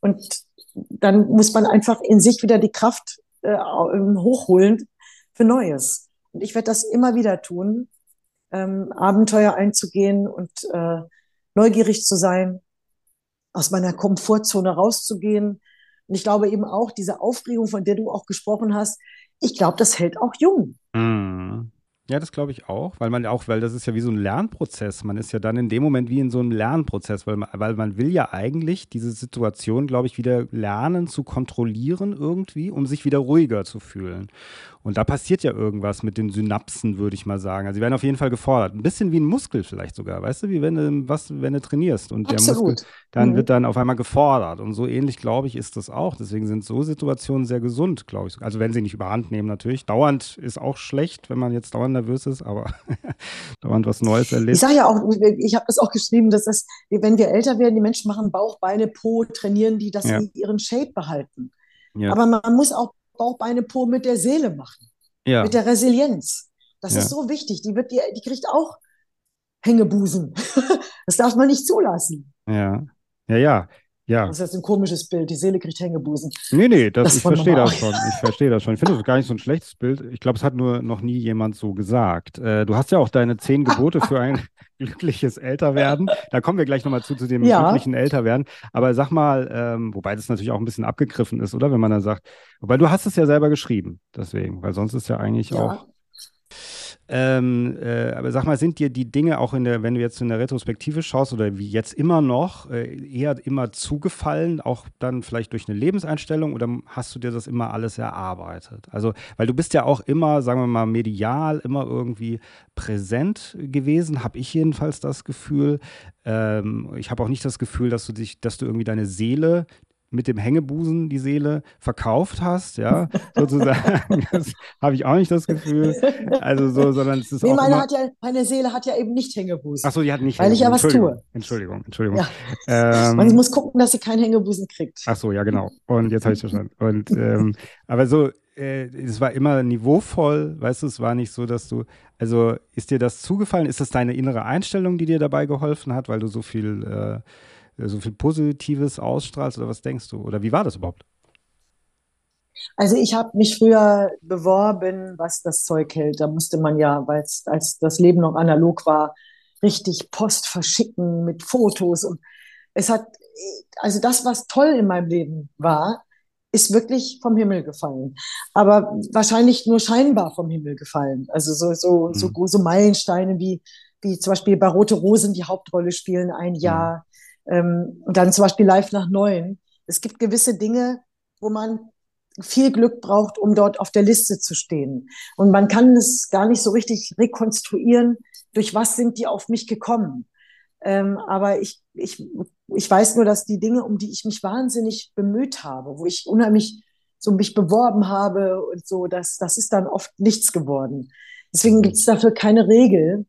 Und dann muss man einfach in sich wieder die Kraft äh, ähm, hochholen für Neues. Und ich werde das immer wieder tun, ähm, Abenteuer einzugehen und äh, neugierig zu sein, aus meiner Komfortzone rauszugehen. Und ich glaube eben auch, diese Aufregung, von der du auch gesprochen hast, ich glaube, das hält auch jung. Mm. Ja, das glaube ich auch, weil man auch, weil das ist ja wie so ein Lernprozess. Man ist ja dann in dem Moment wie in so einem Lernprozess, weil man, weil man will ja eigentlich diese Situation, glaube ich, wieder lernen zu kontrollieren irgendwie, um sich wieder ruhiger zu fühlen. Und da passiert ja irgendwas mit den Synapsen, würde ich mal sagen. Also sie werden auf jeden Fall gefordert. Ein bisschen wie ein Muskel vielleicht sogar, weißt du, wie wenn du was, wenn du trainierst und Absolut. der Muskel dann mhm. wird dann auf einmal gefordert. Und so ähnlich, glaube ich, ist das auch. Deswegen sind so Situationen sehr gesund, glaube ich. Also wenn sie nicht überhand nehmen, natürlich. Dauernd ist auch schlecht, wenn man jetzt dauernd nervös ist, aber dauernd was Neues erlebt. Ich sage ja auch, ich habe das auch geschrieben, dass das, wenn wir älter werden, die Menschen machen Bauch, Beine, Po, trainieren die, dass ja. sie ihren Shape behalten. Ja. Aber man muss auch Bauchbeine Po mit der Seele machen. Ja. Mit der Resilienz. Das ist so wichtig. Die, wird, die, die kriegt auch Hängebusen. das darf man nicht zulassen. Ja. Ja, ja. Ja. Das ist jetzt ein komisches Bild. Die Seele kriegt Hängebusen. Nee, nee, das, das ich verstehe das schon. Ich verstehe das schon. Ich finde das gar nicht so ein schlechtes Bild. Ich glaube, es hat nur noch nie jemand so gesagt. Äh, du hast ja auch deine zehn Gebote für ein glückliches Älterwerden. Da kommen wir gleich nochmal zu, zu dem ja. glücklichen Älterwerden. Aber sag mal, ähm, wobei das natürlich auch ein bisschen abgegriffen ist, oder? Wenn man da sagt, wobei du hast es ja selber geschrieben, deswegen, weil sonst ist ja eigentlich ja. auch ähm, äh, aber sag mal, sind dir die Dinge auch in der, wenn du jetzt in der Retrospektive schaust oder wie jetzt immer noch, äh, eher immer zugefallen, auch dann vielleicht durch eine Lebenseinstellung oder hast du dir das immer alles erarbeitet? Also, weil du bist ja auch immer, sagen wir mal, medial, immer irgendwie präsent gewesen, habe ich jedenfalls das Gefühl. Ähm, ich habe auch nicht das Gefühl, dass du dich, dass du irgendwie deine Seele mit dem Hängebusen die Seele verkauft hast, ja, sozusagen. das habe ich auch nicht das Gefühl. Also so, sondern es ist nee, auch meine, immer... hat ja, meine Seele hat ja eben nicht Hängebusen. Ach so, die hat nicht Weil ich ja was tue. Entschuldigung, Entschuldigung. Ja. Ähm, Man muss gucken, dass sie keinen Hängebusen kriegt. Ach so, ja, genau. Und jetzt habe ich verstanden. Und, ähm, aber so, äh, es war immer niveauvoll, weißt du, es war nicht so, dass du, also ist dir das zugefallen? Ist das deine innere Einstellung, die dir dabei geholfen hat, weil du so viel äh, so viel Positives ausstrahlst oder was denkst du? Oder wie war das überhaupt? Also ich habe mich früher beworben, was das Zeug hält. Da musste man ja, weil als das Leben noch analog war, richtig Post verschicken mit Fotos. Und es hat, also das, was toll in meinem Leben war, ist wirklich vom Himmel gefallen. Aber wahrscheinlich nur scheinbar vom Himmel gefallen. Also so, so, mhm. so, Meilensteine wie, wie zum Beispiel bei Rote Rosen die Hauptrolle spielen ein mhm. Jahr. Ähm, und dann zum Beispiel live nach neun. Es gibt gewisse Dinge, wo man viel Glück braucht, um dort auf der Liste zu stehen. Und man kann es gar nicht so richtig rekonstruieren, durch was sind die auf mich gekommen. Ähm, aber ich, ich, ich weiß nur, dass die Dinge, um die ich mich wahnsinnig bemüht habe, wo ich unheimlich so mich beworben habe und so, das, das ist dann oft nichts geworden. Deswegen gibt es dafür keine Regel.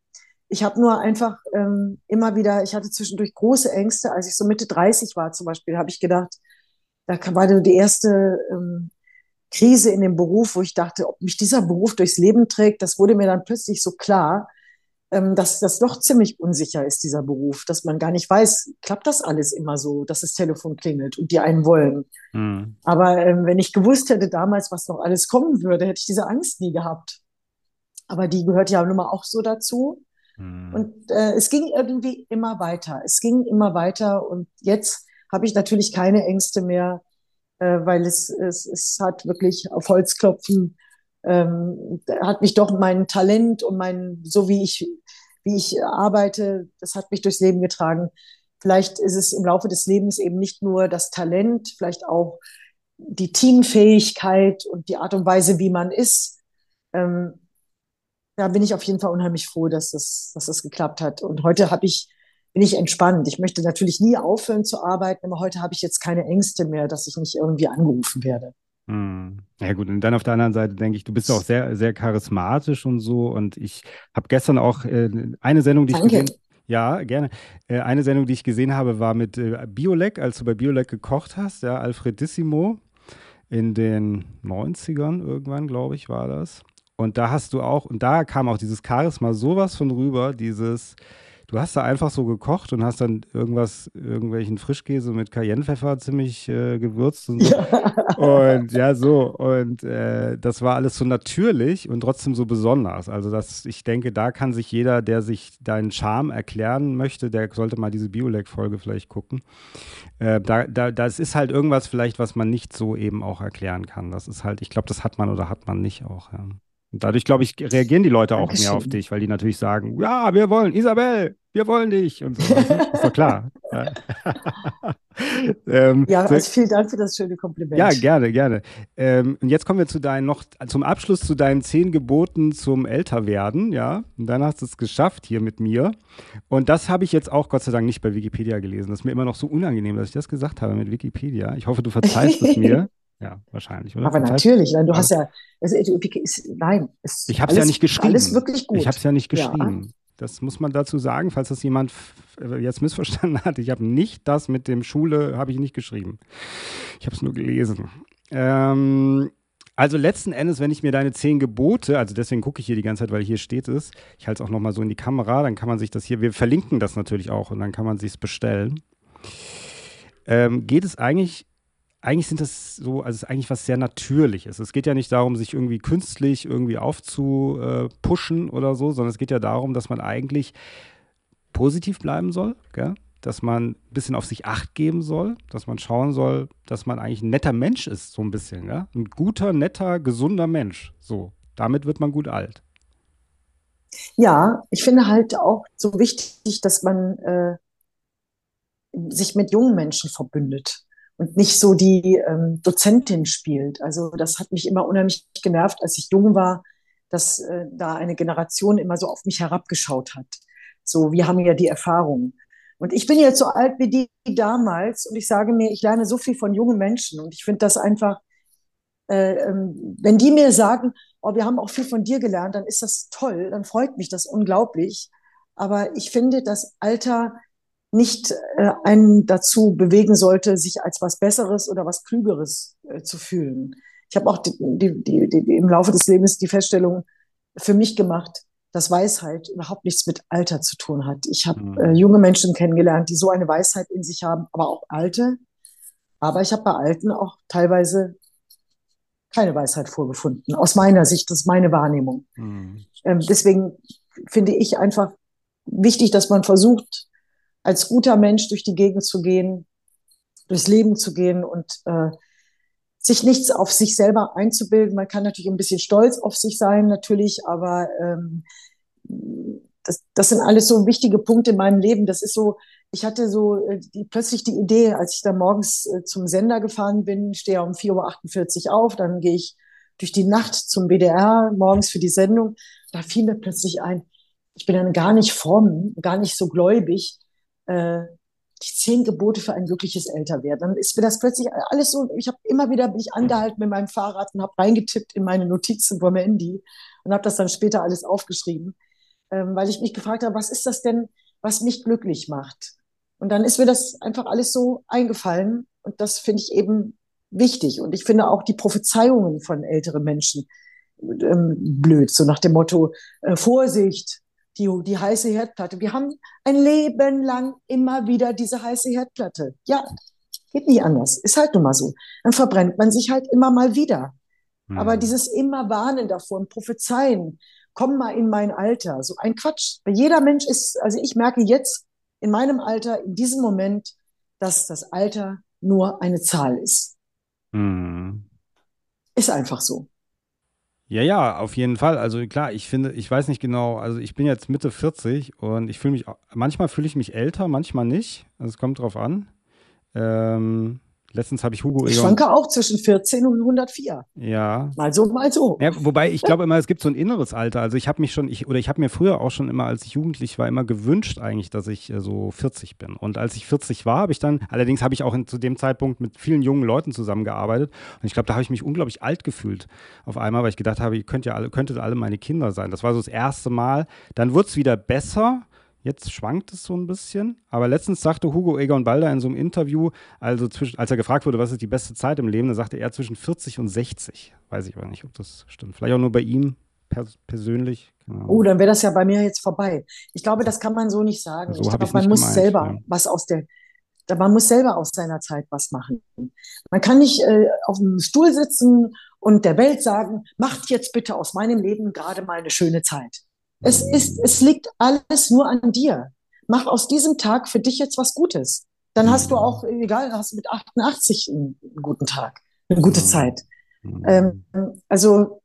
Ich habe nur einfach ähm, immer wieder, ich hatte zwischendurch große Ängste, als ich so Mitte 30 war zum Beispiel, habe ich gedacht, da war die erste ähm, Krise in dem Beruf, wo ich dachte, ob mich dieser Beruf durchs Leben trägt, das wurde mir dann plötzlich so klar, ähm, dass das doch ziemlich unsicher ist, dieser Beruf, dass man gar nicht weiß, klappt das alles immer so, dass das Telefon klingelt und die einen wollen. Mhm. Aber ähm, wenn ich gewusst hätte damals, was noch alles kommen würde, hätte ich diese Angst nie gehabt. Aber die gehört ja nun mal auch so dazu. Mhm. Und äh, es ging irgendwie immer weiter. Es ging immer weiter und jetzt habe ich natürlich keine Ängste mehr, äh, weil es, es, es hat wirklich auf Holzklopfen, ähm, hat mich doch mein Talent und mein, so wie ich, wie ich arbeite, das hat mich durchs Leben getragen. Vielleicht ist es im Laufe des Lebens eben nicht nur das Talent, vielleicht auch die Teamfähigkeit und die Art und Weise, wie man ist. Ähm, da bin ich auf jeden Fall unheimlich froh, dass das, dass das geklappt hat. Und heute habe ich bin ich entspannt. Ich möchte natürlich nie aufhören zu arbeiten, aber heute habe ich jetzt keine Ängste mehr, dass ich nicht irgendwie angerufen werde. Hm. Ja gut, und dann auf der anderen Seite denke ich, du bist auch sehr, sehr charismatisch und so. Und ich habe gestern auch äh, eine Sendung, die Danke. ich gesehen ja, gerne. Äh, eine Sendung, die ich gesehen habe, war mit äh, Biolek, als du bei Biolek gekocht hast, ja, Alfredissimo in den 90ern irgendwann, glaube ich, war das. Und da hast du auch, und da kam auch dieses Charisma sowas von rüber, dieses, Du hast da einfach so gekocht und hast dann irgendwas, irgendwelchen Frischkäse mit Cayennepfeffer ziemlich äh, gewürzt und so. Ja. Und ja, so. Und äh, das war alles so natürlich und trotzdem so besonders. Also, das, ich denke, da kann sich jeder, der sich deinen Charme erklären möchte, der sollte mal diese Biolek-Folge vielleicht gucken. Äh, da, da, das ist halt irgendwas vielleicht, was man nicht so eben auch erklären kann. Das ist halt, ich glaube, das hat man oder hat man nicht auch. Ja. Und dadurch, glaube ich, reagieren die Leute auch mehr auf dich, weil die natürlich sagen, ja, wir wollen, Isabel, wir wollen dich. Und so. ist doch klar. ja, ähm, ja also vielen Dank für das schöne Kompliment. Ja, gerne, gerne. Ähm, und jetzt kommen wir zu deinen noch, zum Abschluss zu deinen zehn Geboten zum Älterwerden, ja. Und dann hast du es geschafft hier mit mir. Und das habe ich jetzt auch Gott sei Dank nicht bei Wikipedia gelesen. Das ist mir immer noch so unangenehm, dass ich das gesagt habe mit Wikipedia. Ich hoffe, du verzeihst es mir. Ja, wahrscheinlich, oder? Aber natürlich, nein, du hast ja, es, es, nein, es, ich habe es ja nicht geschrieben. Alles wirklich gut. Ich habe es ja nicht geschrieben. Ja. Das muss man dazu sagen, falls das jemand jetzt missverstanden hat. Ich habe nicht das mit dem Schule, habe ich nicht geschrieben. Ich habe es nur gelesen. Ähm, also letzten Endes, wenn ich mir deine zehn Gebote, also deswegen gucke ich hier die ganze Zeit, weil hier steht es, ich halte es auch nochmal so in die Kamera, dann kann man sich das hier, wir verlinken das natürlich auch und dann kann man sich es bestellen. Ähm, geht es eigentlich eigentlich sind das so, also es ist eigentlich was sehr Natürliches. Es geht ja nicht darum, sich irgendwie künstlich irgendwie aufzupushen oder so, sondern es geht ja darum, dass man eigentlich positiv bleiben soll, gell? dass man ein bisschen auf sich acht geben soll, dass man schauen soll, dass man eigentlich ein netter Mensch ist, so ein bisschen, ja? Ein guter, netter, gesunder Mensch. So, damit wird man gut alt. Ja, ich finde halt auch so wichtig, dass man äh, sich mit jungen Menschen verbündet und nicht so die ähm, Dozentin spielt. Also das hat mich immer unheimlich genervt, als ich jung war, dass äh, da eine Generation immer so auf mich herabgeschaut hat. So, wir haben ja die Erfahrung. Und ich bin jetzt so alt wie die damals und ich sage mir, ich lerne so viel von jungen Menschen und ich finde das einfach, äh, ähm, wenn die mir sagen, oh, wir haben auch viel von dir gelernt, dann ist das toll, dann freut mich das unglaublich. Aber ich finde, das Alter nicht äh, einen dazu bewegen sollte, sich als was Besseres oder was Klügeres äh, zu fühlen. Ich habe auch die, die, die, die, im Laufe des Lebens die Feststellung für mich gemacht, dass Weisheit überhaupt nichts mit Alter zu tun hat. Ich habe mhm. äh, junge Menschen kennengelernt, die so eine Weisheit in sich haben, aber auch alte. Aber ich habe bei Alten auch teilweise keine Weisheit vorgefunden. Aus meiner Sicht, das ist meine Wahrnehmung. Mhm. Ähm, deswegen finde ich einfach wichtig, dass man versucht, als guter Mensch durch die Gegend zu gehen, durchs Leben zu gehen und äh, sich nichts auf sich selber einzubilden. Man kann natürlich ein bisschen stolz auf sich sein, natürlich, aber ähm, das, das sind alles so wichtige Punkte in meinem Leben. Das ist so, ich hatte so äh, die, plötzlich die Idee, als ich dann morgens äh, zum Sender gefahren bin, stehe um 4.48 Uhr auf, dann gehe ich durch die Nacht zum BDR morgens für die Sendung. Da fiel mir plötzlich ein, ich bin dann gar nicht fromm, gar nicht so gläubig. Äh, die zehn Gebote für ein glückliches Älterwerden. Dann ist mir das plötzlich alles so, ich habe immer wieder bin ich angehalten mit meinem Fahrrad und habe reingetippt in meine Notizen vom Handy und habe das dann später alles aufgeschrieben, ähm, weil ich mich gefragt habe, was ist das denn, was mich glücklich macht? Und dann ist mir das einfach alles so eingefallen und das finde ich eben wichtig. Und ich finde auch die Prophezeiungen von älteren Menschen ähm, blöd, so nach dem Motto, äh, Vorsicht, die, die heiße Herdplatte. Wir haben ein Leben lang immer wieder diese heiße Herdplatte. Ja, geht nicht anders. Ist halt nun mal so. Dann verbrennt man sich halt immer mal wieder. Mhm. Aber dieses immer Warnen davor und Prophezeien, komm mal in mein Alter, so ein Quatsch. Jeder Mensch ist, also ich merke jetzt in meinem Alter, in diesem Moment, dass das Alter nur eine Zahl ist. Mhm. Ist einfach so. Ja, ja, auf jeden Fall. Also klar, ich finde, ich weiß nicht genau, also ich bin jetzt Mitte 40 und ich fühle mich, manchmal fühle ich mich älter, manchmal nicht. Also es kommt drauf an. Ähm, Letztens habe ich Hugo Ich schwanke auch zwischen 14 und 104. Ja. Mal so, mal so. Ja, wobei ich glaube immer, es gibt so ein inneres Alter. Also ich habe mich schon, ich, oder ich habe mir früher auch schon immer, als ich jugendlich war, immer gewünscht eigentlich, dass ich äh, so 40 bin. Und als ich 40 war, habe ich dann, allerdings habe ich auch in, zu dem Zeitpunkt mit vielen jungen Leuten zusammengearbeitet. Und ich glaube, da habe ich mich unglaublich alt gefühlt auf einmal, weil ich gedacht habe, ihr könnt ja alle, könntet alle meine Kinder sein. Das war so das erste Mal. Dann wurde es wieder besser. Jetzt schwankt es so ein bisschen. Aber letztens sagte Hugo Egon Balder in so einem Interview, also zwischen, als er gefragt wurde, was ist die beste Zeit im Leben, da sagte er zwischen 40 und 60. Weiß ich aber nicht, ob das stimmt. Vielleicht auch nur bei ihm pers persönlich. Genau. Oh, dann wäre das ja bei mir jetzt vorbei. Ich glaube, das kann man so nicht sagen. So ich glaube, man muss gemeint, selber ja. was aus der, man muss selber aus seiner Zeit was machen. Man kann nicht äh, auf dem Stuhl sitzen und der Welt sagen, macht jetzt bitte aus meinem Leben gerade mal eine schöne Zeit. Es ist, es liegt alles nur an dir. Mach aus diesem Tag für dich jetzt was Gutes. Dann hast du auch, egal, hast du mit 88 einen, guten Tag, eine gute Zeit. Ähm, also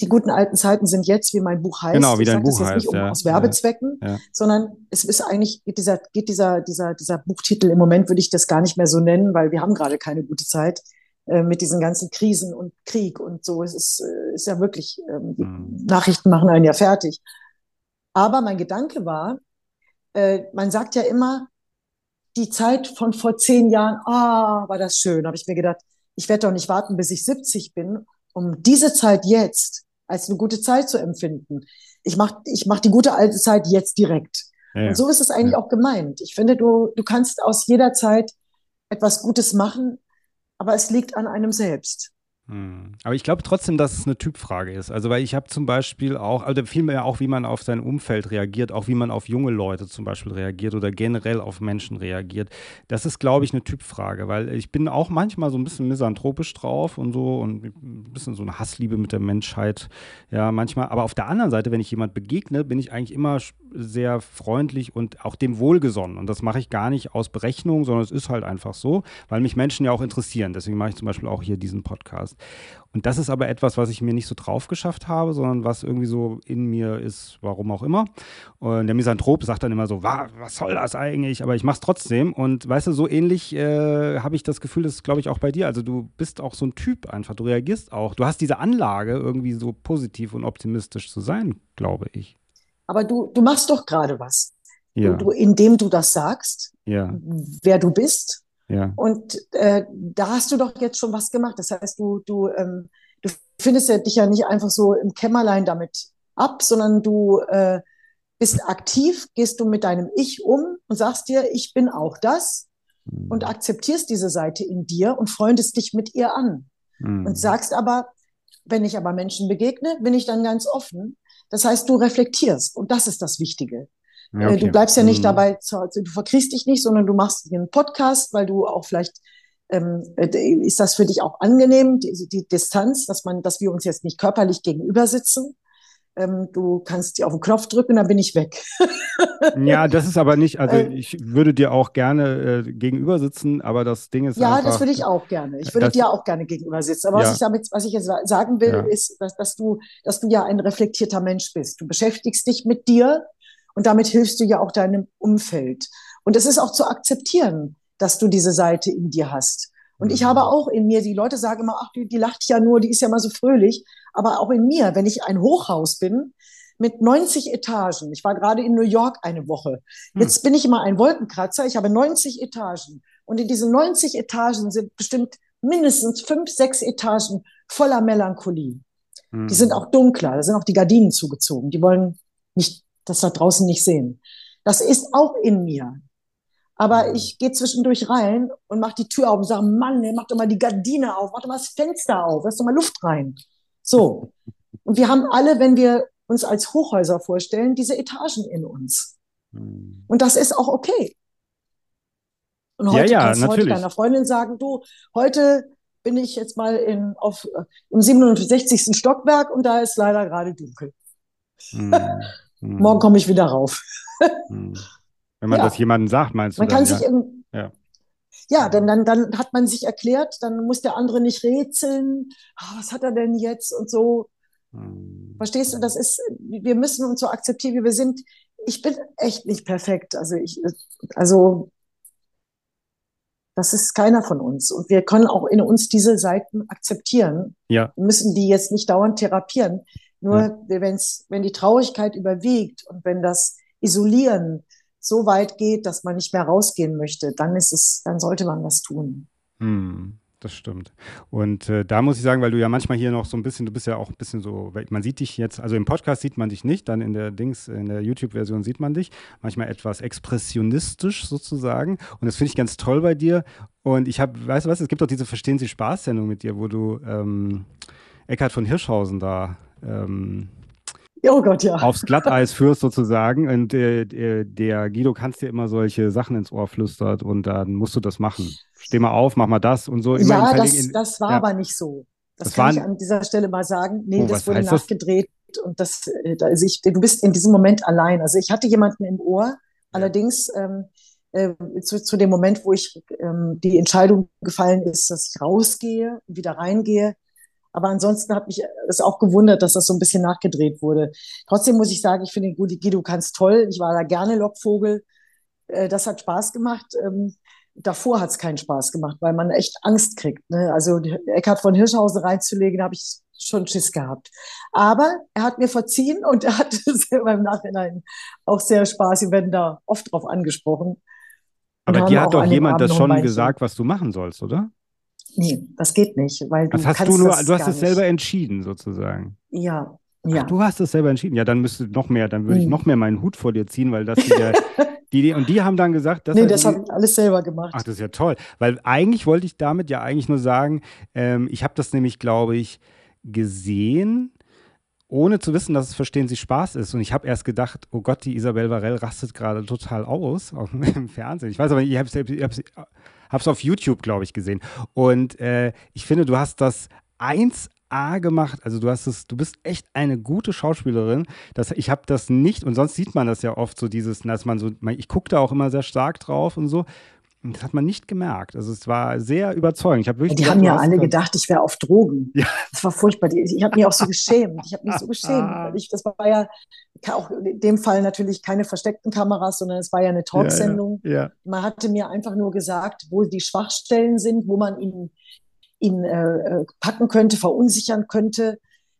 die guten alten Zeiten sind jetzt, wie mein Buch heißt. Genau, wie dein Buch heißt. Nicht um, ja. aus Werbezwecken, ja. sondern es ist eigentlich, geht dieser, geht dieser, dieser, dieser Buchtitel, im Moment würde ich das gar nicht mehr so nennen, weil wir haben gerade keine gute Zeit. Äh, mit diesen ganzen Krisen und Krieg und so. Es ist, äh, ist ja wirklich, ähm, mhm. Nachrichten machen einen ja fertig. Aber mein Gedanke war, äh, man sagt ja immer, die Zeit von vor zehn Jahren, ah, war das schön, habe ich mir gedacht, ich werde doch nicht warten, bis ich 70 bin, um diese Zeit jetzt als eine gute Zeit zu empfinden. Ich mache ich mach die gute alte Zeit jetzt direkt. Ja, und so ist es eigentlich ja. auch gemeint. Ich finde, du, du kannst aus jeder Zeit etwas Gutes machen, aber es liegt an einem selbst. Hm. Aber ich glaube trotzdem, dass es eine Typfrage ist. Also, weil ich habe zum Beispiel auch, also vielmehr auch, wie man auf sein Umfeld reagiert, auch wie man auf junge Leute zum Beispiel reagiert oder generell auf Menschen reagiert. Das ist, glaube ich, eine Typfrage, weil ich bin auch manchmal so ein bisschen misanthropisch drauf und so und ein bisschen so eine Hassliebe mit der Menschheit. Ja, manchmal. Aber auf der anderen Seite, wenn ich jemand begegne, bin ich eigentlich immer sehr freundlich und auch dem wohlgesonnen. Und das mache ich gar nicht aus Berechnung, sondern es ist halt einfach so, weil mich Menschen ja auch interessieren. Deswegen mache ich zum Beispiel auch hier diesen Podcast. Und das ist aber etwas, was ich mir nicht so drauf geschafft habe, sondern was irgendwie so in mir ist, warum auch immer. Und der Misanthrop sagt dann immer so, was soll das eigentlich? Aber ich mache es trotzdem. Und weißt du, so ähnlich äh, habe ich das Gefühl, das glaube ich, auch bei dir. Also du bist auch so ein Typ einfach. Du reagierst auch. Du hast diese Anlage, irgendwie so positiv und optimistisch zu sein, glaube ich. Aber du, du machst doch gerade was. Ja. Du, indem du das sagst, ja. wer du bist ja. Und äh, da hast du doch jetzt schon was gemacht. Das heißt, du, du, ähm, du findest ja dich ja nicht einfach so im Kämmerlein damit ab, sondern du äh, bist aktiv, gehst du mit deinem Ich um und sagst dir, ich bin auch das mhm. und akzeptierst diese Seite in dir und freundest dich mit ihr an. Mhm. Und sagst aber, wenn ich aber Menschen begegne, bin ich dann ganz offen. Das heißt, du reflektierst und das ist das Wichtige. Ja, äh, okay. Du bleibst ja nicht mhm. dabei, du verkriegst dich nicht, sondern du machst einen Podcast, weil du auch vielleicht ähm, äh, ist das für dich auch angenehm, die, die, Distanz, dass man, dass wir uns jetzt nicht körperlich gegenüber sitzen. Ähm, du kannst dir auf den Knopf drücken, dann bin ich weg. ja, das ist aber nicht, also äh, ich würde dir auch gerne äh, gegenüber sitzen, aber das Ding ist. Ja, einfach, das würde ich auch gerne. Ich würde das, dir auch gerne gegenüber sitzen. Aber ja. was ich damit, was ich jetzt sagen will, ja. ist, dass, dass du, dass du ja ein reflektierter Mensch bist. Du beschäftigst dich mit dir Und damit hilfst du ja auch deinem Umfeld. Und es ist auch zu akzeptieren, dass du diese Seite in dir hast. Und ich habe mhm. auch in mir, die Leute sagen immer, ach, die, die lacht ja nur, die ist ja mal so fröhlich. Aber auch in mir, wenn ich ein Hochhaus bin, mit 90 Etagen. Ich war gerade in New York eine Woche. Hm. Jetzt bin ich immer ein Wolkenkratzer. Ich habe 90 Etagen. Und in diesen 90 Etagen sind bestimmt mindestens fünf, sechs Etagen voller Melancholie. Mhm. Die sind auch dunkler, da sind auch die Gardinen zugezogen. Die wollen nicht, das da draußen nicht sehen. Das ist auch in mir. Aber ich gehe zwischendurch rein und mache die Tür auf und sage, Mann, ey, mach doch mal die Gardine auf, mach doch mal das Fenster auf, lass doch mal Luft rein. So. Und wir haben alle, wenn wir uns als Hochhäuser vorstellen, diese Etagen in uns. Mhm. Und das ist auch okay. Und heute ja, ja, kannst du heute deiner Freundin sagen, du, heute bin ich jetzt mal in, auf, im 67. Stockwerk und da ist leider gerade dunkel. Mm, Morgen komme ich wieder rauf. mm. Wenn man ja. das jemandem sagt, meinst du? Man kann sich im, ja. ja, dann, dann, dann hat man sich erklärt, dann muss der andere nicht rätseln, oh, was hat er denn jetzt und so. Mm. Verstehst du, das ist, wir müssen uns so akzeptieren, wie wir sind. Ich bin echt nicht perfekt. Also ich, also das ist keiner von uns. Und wir können auch in uns diese Seiten akzeptieren. Ja. Wir müssen die jetzt nicht dauernd therapieren. Nur ja. wenn's, wenn die Traurigkeit überwiegt und wenn das Isolieren so weit geht, dass man nicht mehr rausgehen möchte, dann ist es, dann sollte man was tun. Hm das stimmt. Und äh, da muss ich sagen, weil du ja manchmal hier noch so ein bisschen, du bist ja auch ein bisschen so, man sieht dich jetzt, also im Podcast sieht man dich nicht, dann in der Dings, in der YouTube-Version sieht man dich, manchmal etwas expressionistisch sozusagen. Und das finde ich ganz toll bei dir. Und ich habe, weißt du was, es gibt doch diese Verstehen Sie Spaß-Sendung mit dir, wo du ähm, Eckhard von Hirschhausen da ähm, Oh Gott, ja. aufs Glatteis führst sozusagen. Und äh, der Guido kannst dir immer solche Sachen ins Ohr flüstert und dann musst du das machen. Steh mal auf, mach mal das und so. ja, das, in, das war ja. aber nicht so. Das, das kann waren, ich an dieser Stelle mal sagen. Nee, oh, das wurde nachgedreht das? und das, äh, also ich, du bist in diesem Moment allein. Also ich hatte jemanden im Ohr, allerdings ähm, äh, zu, zu dem Moment, wo ich ähm, die Entscheidung gefallen ist, dass ich rausgehe, wieder reingehe, aber ansonsten hat mich es auch gewundert, dass das so ein bisschen nachgedreht wurde. Trotzdem muss ich sagen, ich finde Guido, Guido ganz toll. Ich war da gerne Lockvogel. Äh, das hat Spaß gemacht. Ähm, davor hat es keinen Spaß gemacht, weil man echt Angst kriegt. Ne? Also Eckhard von Hirschhausen reinzulegen, habe ich schon Schiss gehabt. Aber er hat mir verziehen und er hat selber im Nachhinein auch sehr Spaß. Wir werden da oft drauf angesprochen. Aber dir hat doch jemand das schon gesagt, was du machen sollst, oder? Nee, das geht nicht, weil du das hast du nur, du hast es selber entschieden sozusagen. Ja, ja. Ach, du hast es selber entschieden. Ja, dann müsste noch mehr, dann würde ich hm. noch mehr meinen Hut vor dir ziehen, weil das ja, die, und die haben dann gesagt, dass nee, das habe ich alles selber gemacht. Ach, das ist ja toll, weil eigentlich wollte ich damit ja eigentlich nur sagen, ähm, ich habe das nämlich, glaube ich, gesehen ohne zu wissen, dass es Verstehen Sie Spaß ist. Und ich habe erst gedacht, oh Gott, die Isabel Varell rastet gerade total aus auf, im Fernsehen. Ich weiß aber, ich habe es habe es auf YouTube, glaube ich, gesehen. Und äh, ich finde, du hast das 1A gemacht. Also du hast es, du bist echt eine gute Schauspielerin. Das, ich habe das nicht, und sonst sieht man das ja oft so, dieses, dass man so, ich gucke da auch immer sehr stark drauf und so. Das hat man nicht gemerkt. Also es war sehr überzeugend. Ich hab wirklich die gedacht, haben ja alle gedacht, ich wäre auf Drogen. Ja. Das war furchtbar. Ich habe mich auch so geschämt. Ich habe mich so geschämt. Weil ich, das war ja auch in dem Fall natürlich keine versteckten Kameras, sondern es war ja eine Talksendung. Ja, ja. Man hatte mir einfach nur gesagt, wo die Schwachstellen sind, wo man ihn, ihn äh, packen könnte, verunsichern könnte.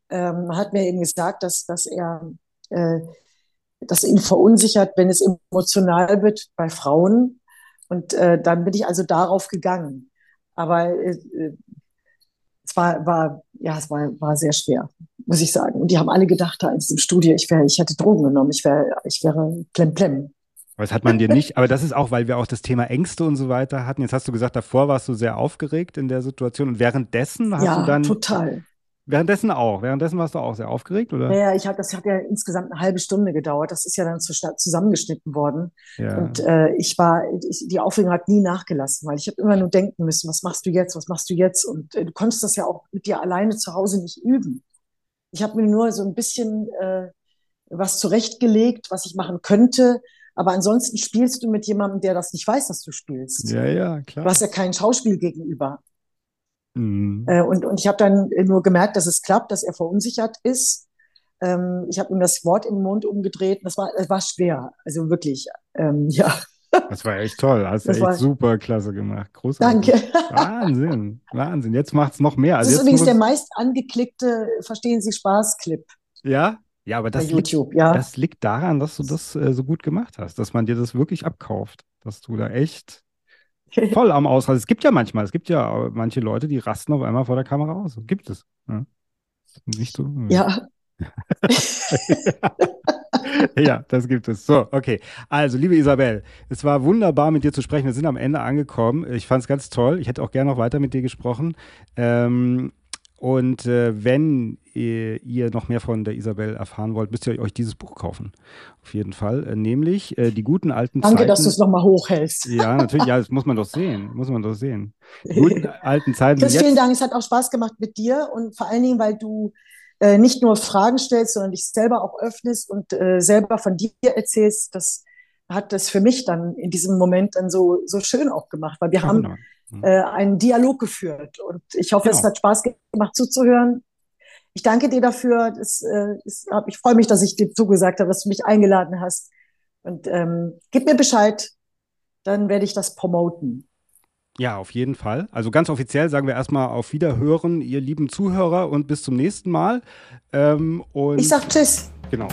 Ähm, man hat mir eben gesagt, dass, dass er äh, dass ihn verunsichert, wenn es emotional wird bei Frauen und äh, dann bin ich also darauf gegangen. Aber äh, es war, war, ja, es war, war sehr schwer, muss ich sagen. Und die haben alle gedacht, da in diesem Studio, ich wäre, ich hätte Drogen genommen, ich wäre, ich wäre plemplem. Das hat man dir nicht, aber das ist auch, weil wir auch das Thema Ängste und so weiter hatten. Jetzt hast du gesagt, davor warst du sehr aufgeregt in der Situation und währenddessen hast ja, du dann. Total. Währenddessen auch. Währenddessen warst du auch sehr aufgeregt, oder? Ja, ich hab, das hat ja insgesamt eine halbe Stunde gedauert. Das ist ja dann zusammengeschnitten worden. Ja. Und äh, ich war, ich, die Aufregung hat nie nachgelassen, weil ich habe immer nur denken müssen, was machst du jetzt, was machst du jetzt? Und äh, du konntest das ja auch mit dir alleine zu Hause nicht üben. Ich habe mir nur so ein bisschen äh, was zurechtgelegt, was ich machen könnte. Aber ansonsten spielst du mit jemandem, der das nicht weiß, dass du spielst. Ja, ja, klar. Du hast ja kein Schauspiel gegenüber. Mhm. Äh, und, und ich habe dann nur gemerkt, dass es klappt, dass er verunsichert ist. Ähm, ich habe ihm das Wort im Mund umgedreht. Das war, das war schwer. Also wirklich, ähm, ja. Das war echt toll. Hast du echt war... super klasse gemacht. Großartig. Danke. Wahnsinn. Wahnsinn. Jetzt macht es noch mehr. Also das ist übrigens der meist angeklickte Verstehen Sie Spaß-Clip. Ja? Ja, aber das, YouTube, liegt, ja. das liegt daran, dass du das äh, so gut gemacht hast, dass man dir das wirklich abkauft, dass du da echt voll am Ausrasten. Es gibt ja manchmal, es gibt ja manche Leute, die rasten auf einmal vor der Kamera aus. Gibt es. Ja. Nicht so. Ja. ja, das gibt es. So, okay. Also, liebe Isabel, es war wunderbar, mit dir zu sprechen. Wir sind am Ende angekommen. Ich fand es ganz toll. Ich hätte auch gerne noch weiter mit dir gesprochen. Ähm, und äh, wenn ihr, ihr, noch mehr von der Isabel erfahren wollt, müsst ihr euch dieses Buch kaufen. Auf jeden Fall. Äh, nämlich äh, die guten alten Danke, Zeiten. dass du es nochmal hochhältst. Ja, natürlich. Ja, das muss man doch sehen. Muss man doch sehen. Die guten alten Zeiten. Chris, vielen Dank. Es hat auch Spaß gemacht mit dir und vor allen Dingen, weil du äh, nicht nur Fragen stellst, sondern dich selber auch öffnest und äh, selber von dir erzählst. Das hat das für mich dann in diesem Moment dann so, so schön auch gemacht, weil wir ja, haben genau. Äh, einen Dialog geführt. Und ich hoffe, genau. es hat Spaß gemacht zuzuhören. Ich danke dir dafür. Das, äh, das, ich freue mich, dass ich dir zugesagt habe, dass du mich eingeladen hast. Und ähm, gib mir Bescheid, dann werde ich das promoten. Ja, auf jeden Fall. Also ganz offiziell sagen wir erstmal auf Wiederhören, ihr lieben Zuhörer, und bis zum nächsten Mal. Ähm, ich sag Tschüss. Genau.